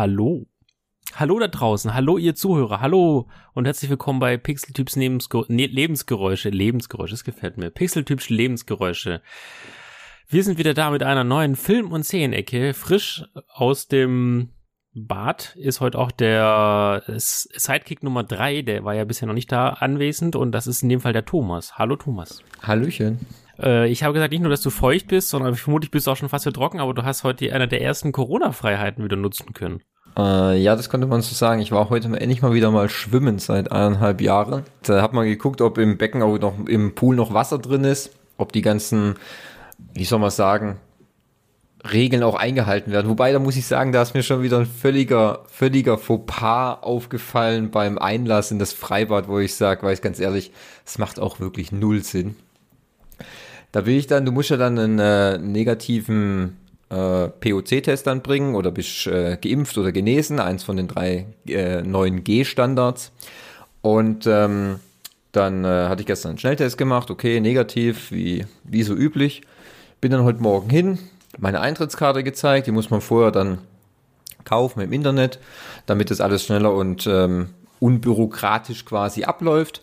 Hallo. Hallo da draußen, hallo ihr Zuhörer, hallo und herzlich willkommen bei Pixeltyps ne Lebensgeräusche, Lebensgeräusche, das gefällt mir, Pixeltyps Lebensgeräusche. Wir sind wieder da mit einer neuen Film- und Szenenecke, frisch aus dem Bart ist heute auch der Sidekick Nummer drei, der war ja bisher noch nicht da anwesend und das ist in dem Fall der Thomas. Hallo Thomas. Hallöchen. Äh, ich habe gesagt, nicht nur, dass du feucht bist, sondern vermutlich bist du auch schon fast wieder trocken, aber du hast heute eine der ersten Corona-Freiheiten wieder nutzen können. Äh, ja, das konnte man so sagen. Ich war heute endlich mal wieder mal schwimmen seit eineinhalb Jahren. Da hat man geguckt, ob im Becken auch noch im Pool noch Wasser drin ist, ob die ganzen, wie soll man sagen, Regeln auch eingehalten werden. Wobei, da muss ich sagen, da ist mir schon wieder ein völliger, völliger Fauxpas aufgefallen beim Einlass in das Freibad, wo ich sage, weiß ganz ehrlich, es macht auch wirklich null Sinn. Da will ich dann, du musst ja dann einen äh, negativen äh, POC-Test dann bringen oder bist äh, geimpft oder genesen, eins von den drei äh, neuen G-Standards. Und ähm, dann äh, hatte ich gestern einen Schnelltest gemacht, okay, negativ, wie, wie so üblich. Bin dann heute Morgen hin, meine Eintrittskarte gezeigt, die muss man vorher dann kaufen im Internet, damit das alles schneller und ähm, unbürokratisch quasi abläuft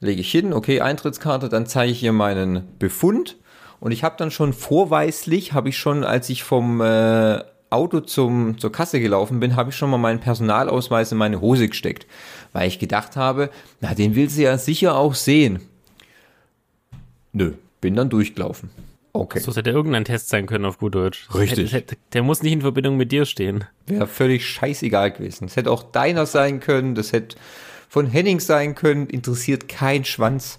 lege ich hin, okay, Eintrittskarte, dann zeige ich ihr meinen Befund und ich habe dann schon vorweislich, habe ich schon, als ich vom äh, Auto zum, zur Kasse gelaufen bin, habe ich schon mal meinen Personalausweis in meine Hose gesteckt, weil ich gedacht habe, na, den will sie ja sicher auch sehen. Nö, bin dann durchgelaufen. Okay. So hätte irgendein Test sein können auf gut Deutsch. Richtig. Hätte, der muss nicht in Verbindung mit dir stehen. Wäre völlig scheißegal gewesen. Es hätte auch deiner sein können, das hätte von Henning sein können, interessiert kein Schwanz.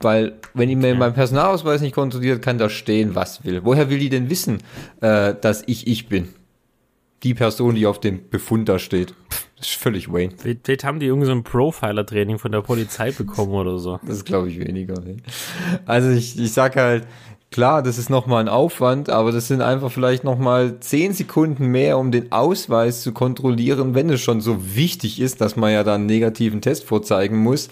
Weil, wenn ich mir meinen Personalausweis nicht kontrolliert, kann da stehen, was will. Woher will die denn wissen, äh, dass ich ich bin? Die Person, die auf dem Befund da steht. Das ist völlig Wayne. Vielleicht haben die irgendwie so ein Profiler-Training von der Polizei bekommen oder so. Das glaube ich weniger. Ne? Also ich, ich sag halt, Klar, das ist nochmal ein Aufwand, aber das sind einfach vielleicht nochmal zehn Sekunden mehr, um den Ausweis zu kontrollieren, wenn es schon so wichtig ist, dass man ja dann einen negativen Test vorzeigen muss.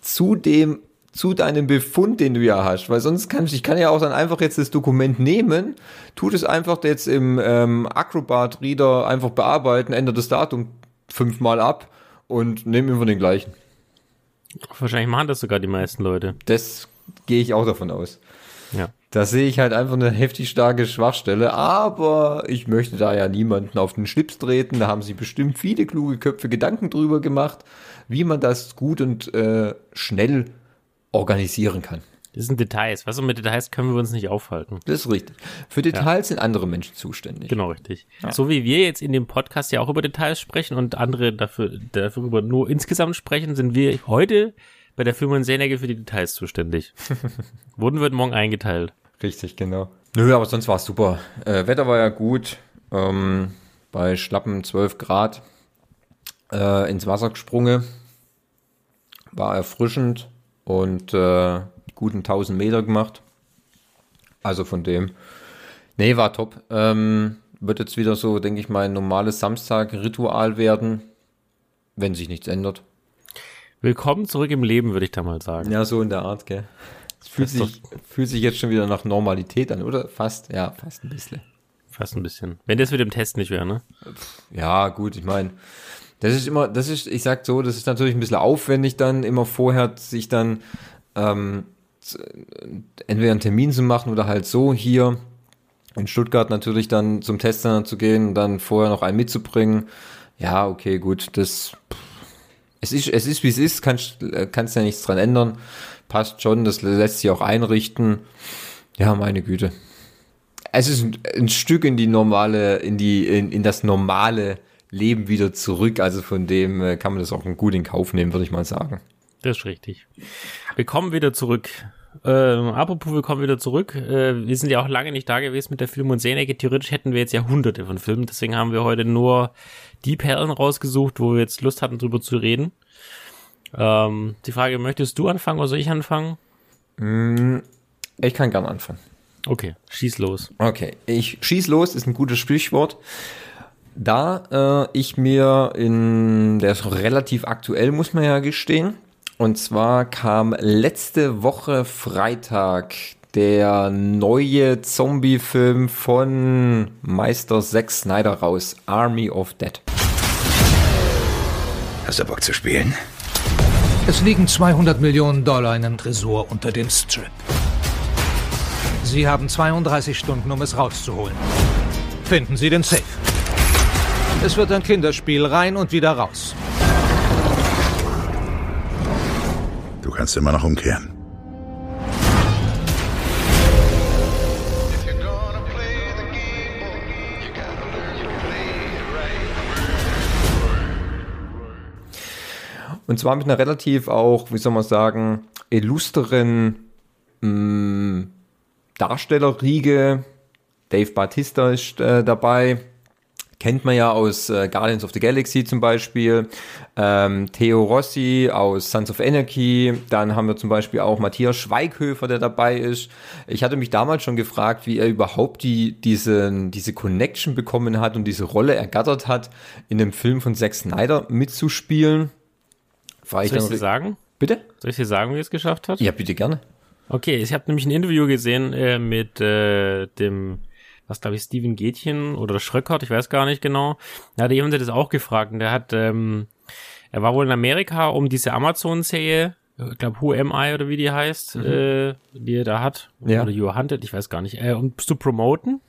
Zu dem, zu deinem Befund, den du ja hast, weil sonst kann ich, ich kann ja auch dann einfach jetzt das Dokument nehmen, tut es einfach jetzt im ähm, Acrobat Reader einfach bearbeiten, ändert das Datum fünfmal ab und nehme immer den gleichen. Wahrscheinlich machen das sogar die meisten Leute. Das gehe ich auch davon aus. Da sehe ich halt einfach eine heftig starke Schwachstelle, aber ich möchte da ja niemanden auf den Schlips treten. Da haben sich bestimmt viele kluge Köpfe Gedanken drüber gemacht, wie man das gut und äh, schnell organisieren kann. Das sind Details. Was und mit Details können wir uns nicht aufhalten. Das ist richtig. Für Details ja. sind andere Menschen zuständig. Genau, richtig. Ja. So wie wir jetzt in dem Podcast ja auch über Details sprechen und andere dafür, dafür nur insgesamt sprechen, sind wir heute bei der und Serienecke für die Details zuständig. Wurden wird morgen eingeteilt. Richtig, genau. Nö, aber sonst war es super. Äh, Wetter war ja gut. Ähm, bei schlappen 12 Grad äh, ins Wasser gesprungen. War erfrischend und äh, guten 1000 Meter gemacht. Also von dem. Nee, war top. Ähm, wird jetzt wieder so, denke ich mal, ein normales Samstag-Ritual werden, wenn sich nichts ändert. Willkommen zurück im Leben, würde ich da mal sagen. Ja, so in der Art, gell. Es fühlt sich, fühlt sich jetzt schon wieder nach Normalität an, oder? Fast, ja, fast ein bisschen. Fast ein bisschen. Wenn das mit dem Test nicht wäre, ne? Ja, gut, ich meine, das ist immer, das ist, ich sag so, das ist natürlich ein bisschen aufwendig dann, immer vorher sich dann ähm, entweder einen Termin zu machen oder halt so hier in Stuttgart natürlich dann zum Testen zu gehen und dann vorher noch einen mitzubringen. Ja, okay, gut, das. Es ist, es ist wie es ist, kannst, kannst ja nichts dran ändern. Passt schon, das lässt sich auch einrichten. Ja, meine Güte. Es ist ein, ein Stück in die normale, in die, in, in das normale Leben wieder zurück. Also von dem äh, kann man das auch gut in Kauf nehmen, würde ich mal sagen. Das ist richtig. Wir kommen wieder zurück. Äh, apropos, wir kommen wieder zurück. Äh, wir sind ja auch lange nicht da gewesen mit der Film- und Serienecke. Theoretisch hätten wir jetzt ja hunderte von Filmen. Deswegen haben wir heute nur die Perlen rausgesucht, wo wir jetzt Lust hatten, drüber zu reden. Ähm, die Frage, möchtest du anfangen oder soll ich anfangen? Mm, ich kann gern anfangen. Okay, schieß los. Okay, ich schieß los ist ein gutes Sprichwort. Da äh, ich mir in, der ist relativ aktuell, muss man ja gestehen. Und zwar kam letzte Woche Freitag der neue Zombie-Film von Meister Zack Snyder raus, Army of Dead. Hast du Bock zu spielen? Es liegen 200 Millionen Dollar in einem Tresor unter dem Strip. Sie haben 32 Stunden, um es rauszuholen. Finden Sie den Safe. Es wird ein Kinderspiel rein und wieder raus. Du kannst immer noch umkehren. Und zwar mit einer relativ auch, wie soll man sagen, illustren mh, mm, Darstellerriege. Dave Batista ist äh, dabei. Kennt man ja aus äh, Guardians of the Galaxy zum Beispiel. Ähm, Theo Rossi aus Sons of Anarchy. Dann haben wir zum Beispiel auch Matthias Schweighöfer, der dabei ist. Ich hatte mich damals schon gefragt, wie er überhaupt die, diese, diese Connection bekommen hat und diese Rolle ergattert hat, in dem Film von Zack Snyder mitzuspielen. War Soll ich dir sagen? Bitte? Soll ich dir sagen, wie es geschafft hat? Ja, bitte gerne. Okay, ich habe nämlich ein Interview gesehen äh, mit äh, dem, was glaube ich, Steven Gätchen oder Schröckert, ich weiß gar nicht genau. Da hat jemand das auch gefragt und der hat, ähm, er war wohl in Amerika, um diese Amazon-Serie, ich glaube Who Am I oder wie die heißt, mhm. äh, die er da hat, ja. oder You Hunted, ich weiß gar nicht, äh, um zu promoten.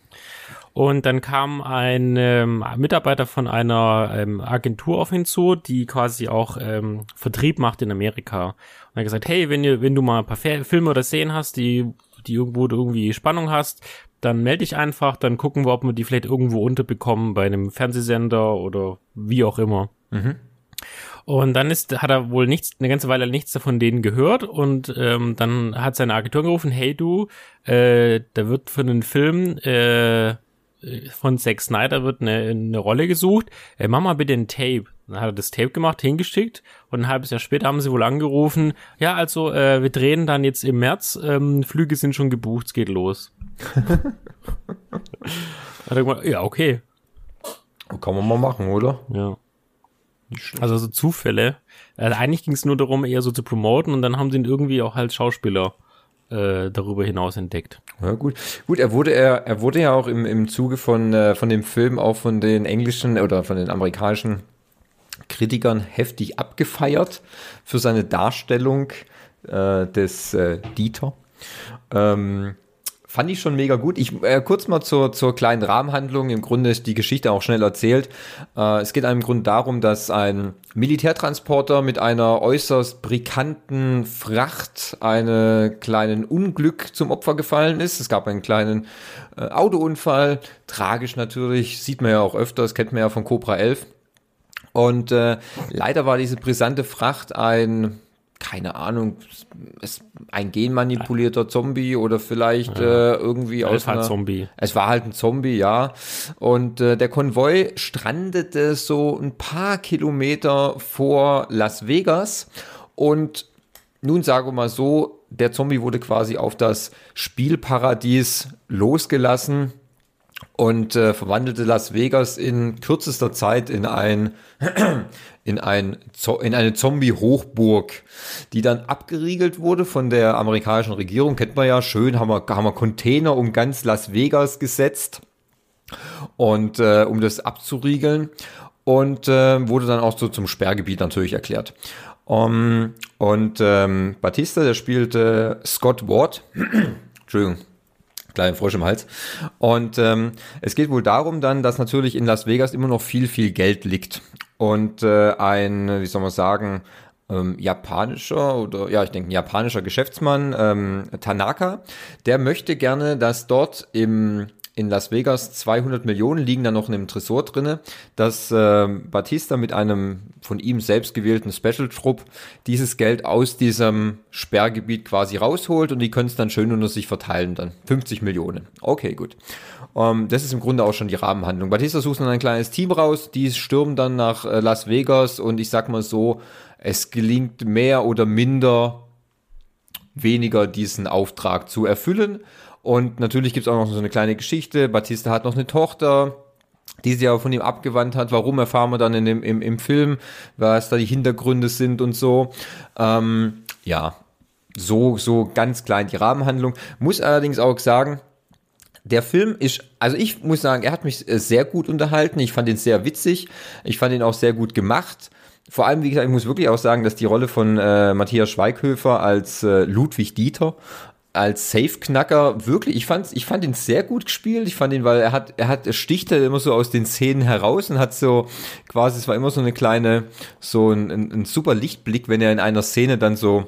Und dann kam ein ähm, Mitarbeiter von einer ähm, Agentur auf ihn zu, die quasi auch ähm, Vertrieb macht in Amerika. Und er hat gesagt, hey, wenn, ihr, wenn du mal ein paar Filme oder Szenen hast, die, die irgendwo du irgendwie Spannung hast, dann melde dich einfach, dann gucken wir, ob wir die vielleicht irgendwo unterbekommen bei einem Fernsehsender oder wie auch immer. Mhm. Und dann ist, hat er wohl nichts, eine ganze Weile nichts von denen gehört und ähm, dann hat seine Agentur gerufen, hey du, äh, da wird für einen Film äh, von Zack Snyder wird eine, eine Rolle gesucht. Äh, mach mal bitte ein Tape. Dann hat er das Tape gemacht, hingeschickt und ein halbes Jahr später haben sie wohl angerufen, ja, also äh, wir drehen dann jetzt im März, ähm, Flüge sind schon gebucht, es geht los. er ja, okay. Kann man mal machen, oder? Ja. Also so Zufälle. Also eigentlich ging es nur darum, eher so zu promoten und dann haben sie ihn irgendwie auch als Schauspieler äh, darüber hinaus entdeckt. Ja, gut. Gut, er wurde, er, er wurde ja auch im, im Zuge von, äh, von dem Film auch von den englischen oder von den amerikanischen Kritikern heftig abgefeiert für seine Darstellung äh, des äh, Dieter. Ähm, Fand ich schon mega gut. Ich äh, kurz mal zur, zur kleinen Rahmenhandlung. Im Grunde ist die Geschichte auch schnell erzählt. Äh, es geht einem im Grunde darum, dass ein Militärtransporter mit einer äußerst brikanten Fracht einem kleinen Unglück zum Opfer gefallen ist. Es gab einen kleinen äh, Autounfall. Tragisch natürlich, sieht man ja auch öfters, kennt man ja von Cobra 11. Und äh, leider war diese brisante Fracht ein keine Ahnung, es, ein genmanipulierter Zombie oder vielleicht ja. äh, irgendwie aus einer, Zombie. Es war halt ein Zombie, ja. Und äh, der Konvoi strandete so ein paar Kilometer vor Las Vegas und nun sagen wir mal so, der Zombie wurde quasi auf das Spielparadies losgelassen und äh, verwandelte Las Vegas in kürzester Zeit in ein in, ein, in eine Zombie-Hochburg, die dann abgeriegelt wurde von der amerikanischen Regierung. Kennt man ja schön, haben wir, haben wir Container um ganz Las Vegas gesetzt und äh, um das abzuriegeln und äh, wurde dann auch so zum Sperrgebiet natürlich erklärt. Um, und ähm, Batista, der spielte Scott Ward, Entschuldigung, kleinen Frosch im Hals. Und ähm, es geht wohl darum dann, dass natürlich in Las Vegas immer noch viel, viel Geld liegt. Und äh, ein, wie soll man sagen, ähm, japanischer oder ja, ich denke ein japanischer Geschäftsmann, ähm, Tanaka, der möchte gerne, dass dort im in Las Vegas 200 Millionen liegen da noch in einem Tresor drinne, dass äh, Batista mit einem von ihm selbst gewählten Special-Trupp dieses Geld aus diesem Sperrgebiet quasi rausholt und die können es dann schön unter sich verteilen dann. 50 Millionen. Okay, gut. Ähm, das ist im Grunde auch schon die Rahmenhandlung. Batista sucht dann ein kleines Team raus, die stürmen dann nach äh, Las Vegas und ich sag mal so, es gelingt mehr oder minder weniger diesen Auftrag zu erfüllen. Und natürlich gibt es auch noch so eine kleine Geschichte. Batista hat noch eine Tochter, die sich aber von ihm abgewandt hat. Warum erfahren wir dann in dem, im, im Film, was da die Hintergründe sind und so. Ähm, ja, so, so ganz klein die Rahmenhandlung. Muss allerdings auch sagen, der Film ist, also ich muss sagen, er hat mich äh, sehr gut unterhalten. Ich fand ihn sehr witzig. Ich fand ihn auch sehr gut gemacht. Vor allem, wie gesagt, ich muss wirklich auch sagen, dass die Rolle von äh, Matthias Schweighöfer als äh, Ludwig Dieter als Safe-Knacker wirklich, ich fand, ich fand ihn sehr gut gespielt. Ich fand ihn, weil er hat, er hat, er sticht halt immer so aus den Szenen heraus und hat so quasi, es war immer so eine kleine, so ein, ein, ein super Lichtblick, wenn er in einer Szene dann so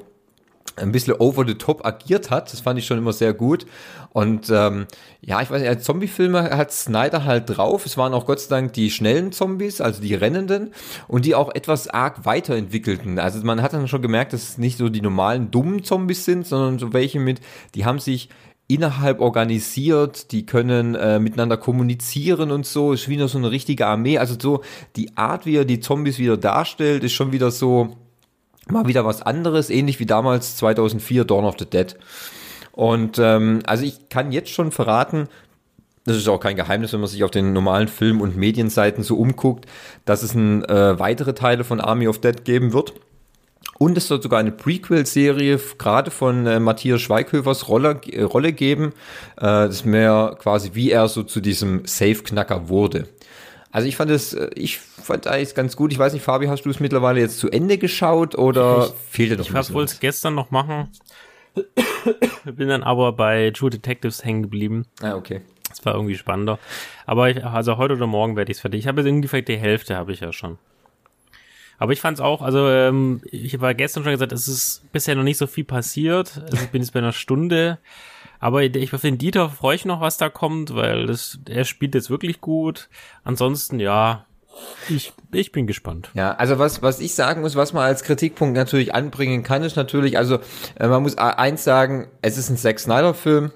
ein bisschen over the top agiert hat. Das fand ich schon immer sehr gut. Und ähm, ja, ich weiß nicht, als Zombie-Filme hat Snyder halt drauf. Es waren auch Gott sei Dank die schnellen Zombies, also die rennenden und die auch etwas arg weiterentwickelten. Also man hat dann schon gemerkt, dass es nicht so die normalen dummen Zombies sind, sondern so welche mit, die haben sich innerhalb organisiert, die können äh, miteinander kommunizieren und so, ist wieder so eine richtige Armee. Also so die Art, wie er die Zombies wieder darstellt, ist schon wieder so mal wieder was anderes, ähnlich wie damals 2004 Dawn of the Dead. Und ähm, also ich kann jetzt schon verraten, das ist auch kein Geheimnis, wenn man sich auf den normalen Film- und Medienseiten so umguckt, dass es ein, äh, weitere Teile von Army of Dead geben wird. Und es soll sogar eine Prequel-Serie gerade von äh, Matthias Schweighöfers Rolle, äh, Rolle geben. Äh, das ist mehr quasi, wie er so zu diesem Safe-Knacker wurde. Also ich fand es, äh, ich fand eigentlich ganz gut. Ich weiß nicht, Fabi, hast du es mittlerweile jetzt zu Ende geschaut oder ich, fehlt dir noch Ich wollte es gestern noch machen. Bin dann aber bei True Detectives hängen geblieben. Ah, okay. Das war irgendwie spannender. Aber ich, also heute oder morgen werde ich es fertig. Ich habe jetzt ungefähr die Hälfte habe ich ja schon. Aber ich fand es auch, also ähm, ich habe gestern schon gesagt, es ist bisher noch nicht so viel passiert. Also ich bin jetzt bei einer Stunde. Aber ich auf den Dieter freue ich noch, was da kommt, weil das, er spielt jetzt wirklich gut. Ansonsten, ja, ich, ich bin gespannt. Ja, also was, was ich sagen muss, was man als Kritikpunkt natürlich anbringen kann, ist natürlich, also äh, man muss eins sagen, es ist ein Zack Snyder-Film.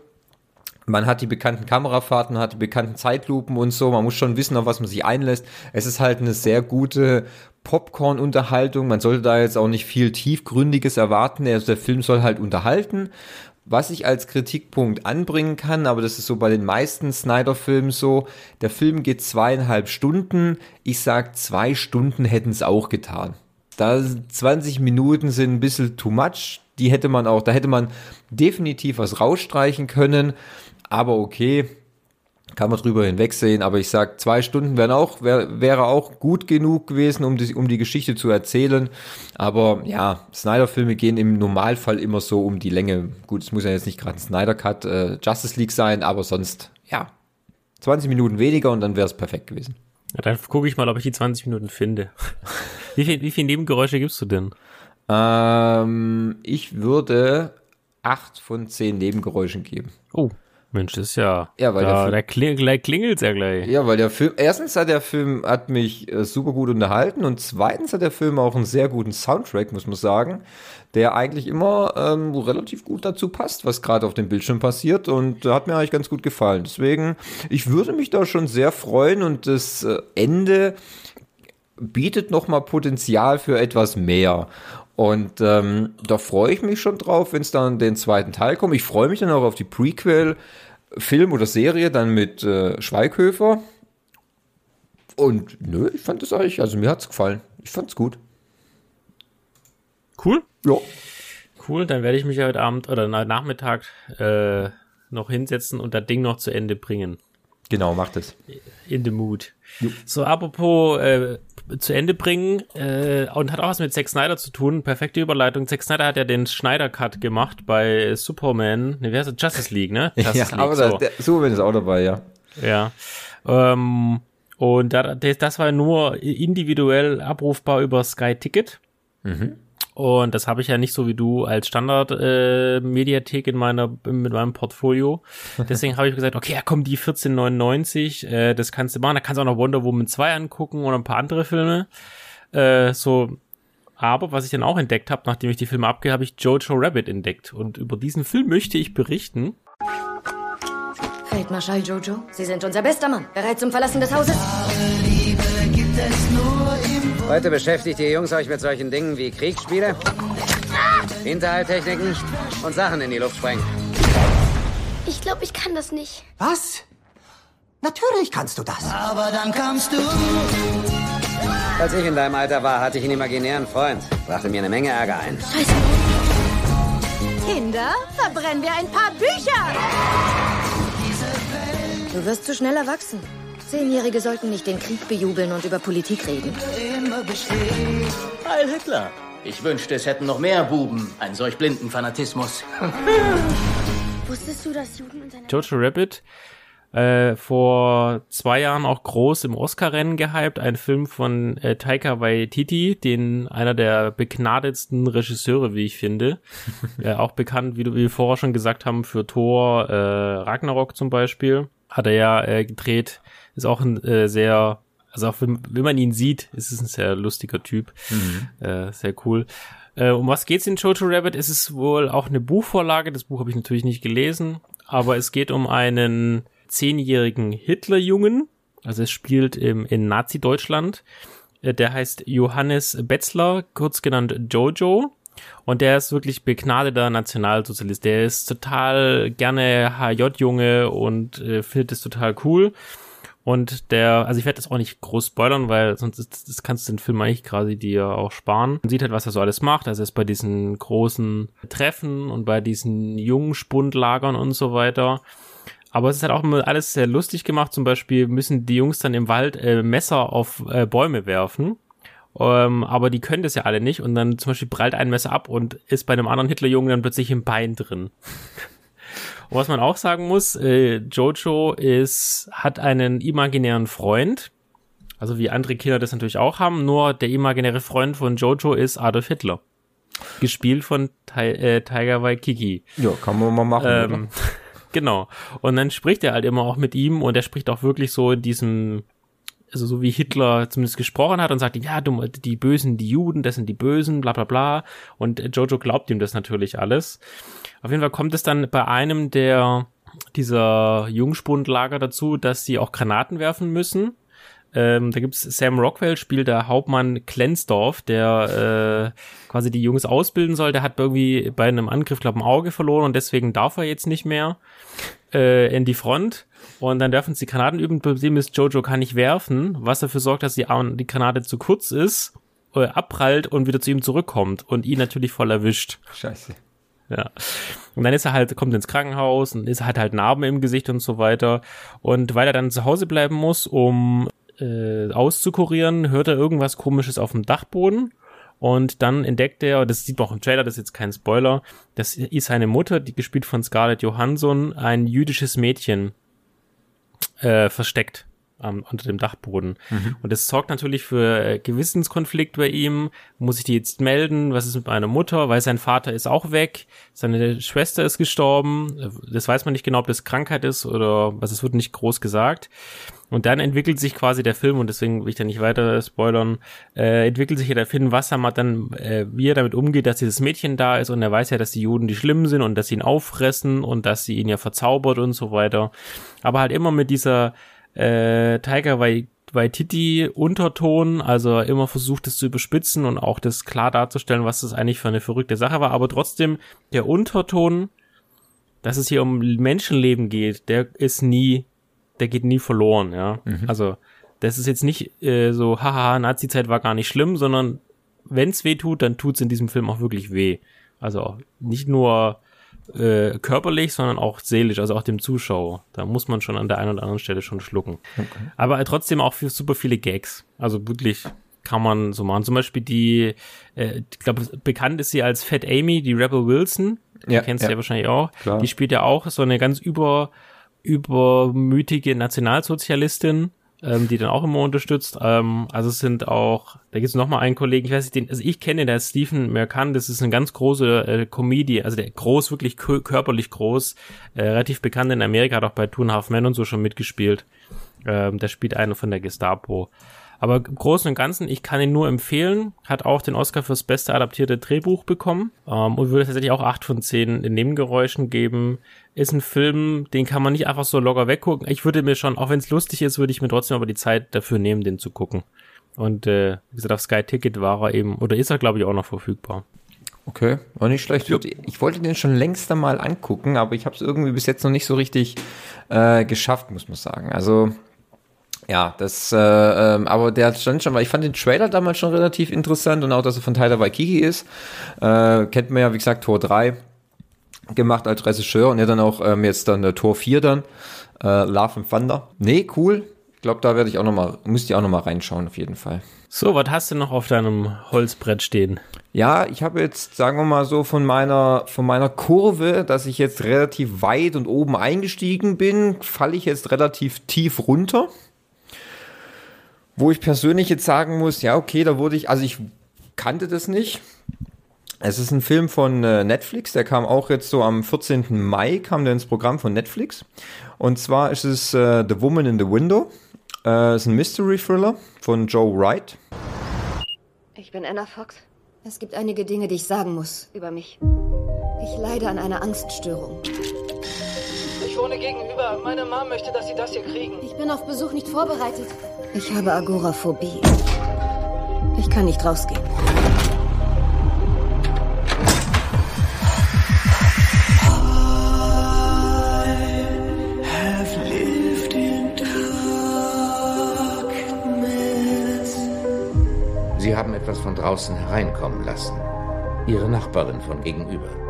Man hat die bekannten Kamerafahrten, hat die bekannten Zeitlupen und so. Man muss schon wissen, auf was man sich einlässt. Es ist halt eine sehr gute Popcorn-Unterhaltung. Man sollte da jetzt auch nicht viel Tiefgründiges erwarten. Also der Film soll halt unterhalten. Was ich als Kritikpunkt anbringen kann, aber das ist so bei den meisten Snyder-Filmen so, der Film geht zweieinhalb Stunden. Ich sag, zwei Stunden hätten es auch getan. Da 20 Minuten sind ein bisschen too much. Die hätte man auch, da hätte man definitiv was rausstreichen können. Aber okay, kann man drüber hinwegsehen, aber ich sag, zwei Stunden wären auch, wär, wäre auch gut genug gewesen, um die, um die Geschichte zu erzählen. Aber ja, Snyder-Filme gehen im Normalfall immer so um die Länge. Gut, es muss ja jetzt nicht gerade ein Snyder-Cut äh, Justice League sein, aber sonst, ja, 20 Minuten weniger und dann wäre es perfekt gewesen. Ja, dann gucke ich mal, ob ich die 20 Minuten finde. wie, viel, wie viele Nebengeräusche gibst du denn? Ähm, ich würde acht von zehn Nebengeräuschen geben. Oh, Mensch, das ist ja. Ja, weil da, der Film, da klingelt ja gleich. Ja, weil der Film, erstens hat der Film, hat mich äh, super gut unterhalten und zweitens hat der Film auch einen sehr guten Soundtrack, muss man sagen, der eigentlich immer ähm, relativ gut dazu passt, was gerade auf dem Bildschirm passiert und äh, hat mir eigentlich ganz gut gefallen. Deswegen, ich würde mich da schon sehr freuen und das äh, Ende bietet nochmal Potenzial für etwas mehr. Und ähm, da freue ich mich schon drauf, wenn es dann den zweiten Teil kommt. Ich freue mich dann auch auf die Prequel-Film oder Serie dann mit äh, Schweighöfer. Und nö, ich fand es eigentlich, also mir hat es gefallen. Ich fand es gut. Cool. Ja. Cool, dann werde ich mich heute Abend oder Nachmittag äh, noch hinsetzen und das Ding noch zu Ende bringen. Genau, macht es. In the mood. Jo. So, apropos äh, zu Ende bringen äh, und hat auch was mit Zack Snyder zu tun. Perfekte Überleitung. Zack Snyder hat ja den Schneider Cut gemacht bei Superman. Ne, wie heißt das? Justice League, ne? Justice ja, League, aber so. der, Superman ist auch dabei, ja. Ja. Ähm, und da, das war nur individuell abrufbar über Sky Ticket. Mhm. Und das habe ich ja nicht so wie du als Standard-Mediathek äh, in meiner mit meinem Portfolio. Deswegen habe ich gesagt, okay, ja komm, die 14,99, äh, das kannst du machen. Da kannst du auch noch Wonder Woman 2 angucken oder ein paar andere Filme. Äh, so, aber was ich dann auch entdeckt habe, nachdem ich die Filme abgehe, habe ich Jojo Rabbit entdeckt. Und über diesen Film möchte ich berichten. Feldmarschall Jojo, Sie sind unser bester Mann. Bereit zum Verlassen des Hauses? Liebe gibt es Heute beschäftigt ihr Jungs euch mit solchen Dingen wie Kriegsspiele, Hinterhalttechniken und Sachen in die Luft sprengen. Ich glaube, ich kann das nicht. Was? Natürlich kannst du das. Aber dann kamst du. Als ich in deinem Alter war, hatte ich einen imaginären Freund. Brachte mir eine Menge Ärger ein. Scheiße. Kinder, verbrennen wir ein paar Bücher! Du wirst zu schnell erwachsen. Zehnjährige sollten nicht den Krieg bejubeln und über Politik reden. Heil Hitler! Ich wünschte, es hätten noch mehr Buben einen solch blinden Fanatismus. Wusstest du, dass Juden und Jojo Rabbit äh, vor zwei Jahren auch groß im Oscar-Rennen gehypt. Ein Film von äh, Taika Waititi, den einer der begnadetsten Regisseure, wie ich finde. äh, auch bekannt, wie, du, wie wir vorher schon gesagt haben, für Thor, äh, Ragnarok zum Beispiel. Hat er ja äh, gedreht. Ist auch ein äh, sehr, also auch wenn, wenn man ihn sieht, ist es ein sehr lustiger Typ. Mhm. Äh, sehr cool. Äh, um was geht's in Jojo Rabbit? Es ist wohl auch eine Buchvorlage. Das Buch habe ich natürlich nicht gelesen, aber es geht um einen zehnjährigen Hitlerjungen. Also es spielt im, in Nazi-Deutschland. Äh, Der heißt Johannes Betzler, kurz genannt Jojo. Und der ist wirklich begnadeter Nationalsozialist. Der ist total gerne HJ-Junge und äh, findet es total cool. Und der, also ich werde das auch nicht groß spoilern, weil sonst ist, das kannst du den Film eigentlich quasi dir auch sparen. Man sieht halt, was er so alles macht. Also er ist bei diesen großen Treffen und bei diesen Jungspundlagern und so weiter. Aber es ist halt auch immer alles sehr lustig gemacht. Zum Beispiel müssen die Jungs dann im Wald äh, Messer auf äh, Bäume werfen. Ähm, aber die können das ja alle nicht. Und dann zum Beispiel prallt ein Messer ab und ist bei einem anderen Hitlerjungen dann plötzlich im Bein drin. Und was man auch sagen muss, äh, Jojo ist, hat einen imaginären Freund. Also wie andere Kinder das natürlich auch haben. Nur der imaginäre Freund von Jojo ist Adolf Hitler. Gespielt von Ti äh, Tiger Waikiki. Ja, kann man mal machen. Ähm, genau. Und dann spricht er halt immer auch mit ihm und er spricht auch wirklich so in diesem, also so wie Hitler zumindest gesprochen hat und sagt, ja, du, die Bösen, die Juden, das sind die Bösen, bla bla bla. Und Jojo glaubt ihm das natürlich alles. Auf jeden Fall kommt es dann bei einem der dieser Jungspundlager dazu, dass sie auch Granaten werfen müssen. Ähm, da gibt's Sam Rockwell, spielt der Hauptmann Klensdorf, der äh, quasi die Jungs ausbilden soll. Der hat irgendwie bei einem Angriff, glaube ein Auge verloren und deswegen darf er jetzt nicht mehr äh, in die Front. Und dann werfen sie Granaten üben. Problem ist, Jojo kann nicht werfen, was dafür sorgt, dass die, die Granate zu kurz ist, äh, abprallt und wieder zu ihm zurückkommt und ihn natürlich voll erwischt. Scheiße. Ja. Und dann ist er halt, kommt ins Krankenhaus und ist hat halt Narben im Gesicht und so weiter. Und weil er dann zu Hause bleiben muss, um äh, auszukurieren, hört er irgendwas komisches auf dem Dachboden. Und dann entdeckt er, das sieht man auch im Trailer, das ist jetzt kein Spoiler, das ist seine Mutter, die gespielt von Scarlett Johansson, ein jüdisches Mädchen äh, versteckt ähm, unter dem Dachboden. Mhm. Und das sorgt natürlich für äh, Gewissenskonflikt bei ihm. Muss ich die jetzt melden? Was ist mit meiner Mutter? Weil sein Vater ist auch weg. Seine Schwester ist gestorben. Das weiß man nicht genau, ob das Krankheit ist oder was. Es wird nicht groß gesagt. Und dann entwickelt sich quasi der Film, und deswegen will ich da nicht weiter spoilern, äh, entwickelt sich ja der Film, was er mal dann, äh, wie er damit umgeht, dass dieses Mädchen da ist und er weiß ja, dass die Juden die schlimm sind und dass sie ihn auffressen und dass sie ihn ja verzaubert und so weiter. Aber halt immer mit dieser äh, Tiger Wai- Waititi Unterton, also immer versucht es zu überspitzen und auch das klar darzustellen, was das eigentlich für eine verrückte Sache war, aber trotzdem der Unterton, dass es hier um Menschenleben geht, der ist nie, der geht nie verloren, ja. Also das ist jetzt nicht äh, so, haha, Nazi-Zeit war gar nicht schlimm, sondern wenn's weh tut, dann tut's in diesem Film auch wirklich weh. Also nicht nur äh, körperlich, sondern auch seelisch, also auch dem Zuschauer. Da muss man schon an der einen oder anderen Stelle schon schlucken. Aber trotzdem auch für super viele Gags. Also wirklich kann man so machen. Zum Beispiel die, äh, ich glaube, bekannt ist sie als Fat Amy, die Rebel Wilson. Die Ja, kennst du ja. ja wahrscheinlich auch. Klar. Die spielt ja auch so eine ganz über, übermütige Nationalsozialistin, ähm, die dann auch immer unterstützt. Ähm, also es sind auch, da gibt es noch mal einen Kollegen, ich weiß nicht, den, also ich kenne, der Stephen Merkan, das ist ein ganz großer äh, Comedy, also der groß, wirklich kö- körperlich groß, äh, relativ bekannt in Amerika, hat auch bei Two and Half Men und so schon mitgespielt. Ähm, der spielt einer von der Gestapo. Aber im Großen und Ganzen, ich kann ihn nur empfehlen, hat auch den Oscar fürs beste adaptierte Drehbuch bekommen ähm, und würde tatsächlich auch 8 von 10 in Nebengeräuschen geben. Ist ein Film, den kann man nicht einfach so locker weggucken. Ich würde mir schon, auch wenn es lustig ist, würde ich mir trotzdem aber die Zeit dafür nehmen, den zu gucken. Und äh, wie gesagt, auf Sky Ticket war er eben, oder ist er, glaube ich, auch noch verfügbar. Okay, war nicht schlecht. Ich wollte den schon längst einmal angucken, aber ich habe es irgendwie bis jetzt noch nicht so richtig äh, geschafft, muss man sagen. Also ja, das, äh, ähm, aber der stand schon, weil ich fand den Trailer damals schon relativ interessant und auch, dass er von Tyler Waikiki ist. Äh, kennt man ja, wie gesagt, Tor 3. gemacht als Regisseur und er dann auch ähm, jetzt dann der Tor 4 dann, äh, Love and Thunder. Nee, cool. Ich glaube, da werde ich auch noch mal, müsste ich auch noch mal reinschauen, auf jeden Fall. So, was hast du noch auf deinem Holzbrett stehen? Ja, ich habe jetzt, sagen wir mal so, von meiner, von meiner Kurve, dass ich jetzt relativ weit und oben eingestiegen bin, falle ich jetzt relativ tief runter. Wo ich persönlich jetzt sagen muss, ja, okay, da wurde ich, also ich kannte das nicht. Es ist ein Film von äh, Netflix, der kam auch jetzt so am 14. Mai, kam der ins Programm von Netflix. Und zwar ist es äh, The Woman in the Window. Äh, ist ein Mystery Thriller von Joe Wright. Ich bin Anna Fox. Es gibt einige Dinge, die ich sagen muss über mich. Ich leide an einer Angststörung. Ich wohne gegenüber. Meine Mom möchte, dass Sie das hier kriegen. Ich bin auf Besuch nicht vorbereitet. Ich habe Agoraphobie. Ich kann nicht rausgehen. Sie haben etwas von draußen hereinkommen lassen. Ihre Nachbarin von gegenüber.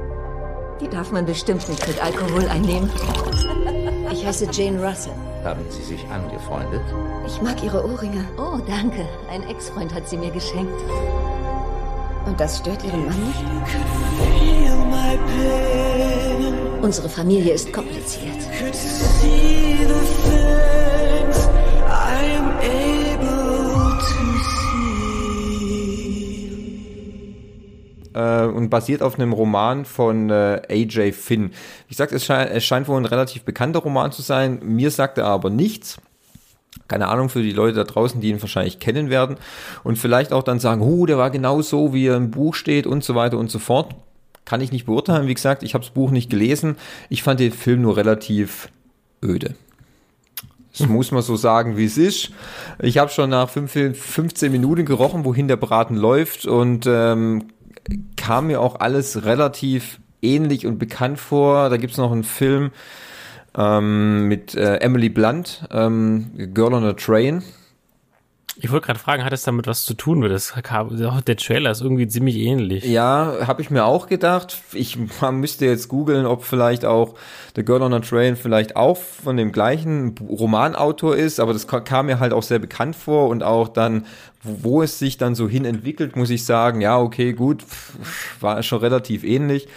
Die darf man bestimmt nicht mit Alkohol einnehmen. Ich heiße Jane Russell. Haben Sie sich angefreundet? Ich mag Ihre Ohrringe. Oh, danke. Ein Ex-Freund hat sie mir geschenkt. Und das stört Ihren Mann nicht? Unsere Familie ist kompliziert. Äh, und basiert auf einem Roman von äh, A.J. Finn. Ich sag, es, scheint, es scheint wohl ein relativ bekannter Roman zu sein. Mir sagt er aber nichts. Keine Ahnung für die Leute da draußen, die ihn wahrscheinlich kennen werden und vielleicht auch dann sagen, oh, der war genau so, wie er im Buch steht und so weiter und so fort. Kann ich nicht beurteilen. Wie gesagt, ich habe das Buch nicht gelesen. Ich fand den Film nur relativ öde. Das muss man so sagen, wie es ist. Ich habe schon nach 15 Minuten gerochen, wohin der Braten läuft und ähm, kam mir auch alles relativ ähnlich und bekannt vor. Da gibt es noch einen Film ähm, mit äh, Emily Blunt, ähm, Girl on a Train. Ich wollte gerade fragen, hat es damit was zu tun? Das, der Trailer ist irgendwie ziemlich ähnlich. Ja, habe ich mir auch gedacht. Ich man müsste jetzt googeln, ob vielleicht auch The Girl on a Train vielleicht auch von dem gleichen Romanautor ist, aber das kam mir halt auch sehr bekannt vor und auch dann, wo es sich dann so hin entwickelt, muss ich sagen, ja, okay, gut, war schon relativ ähnlich.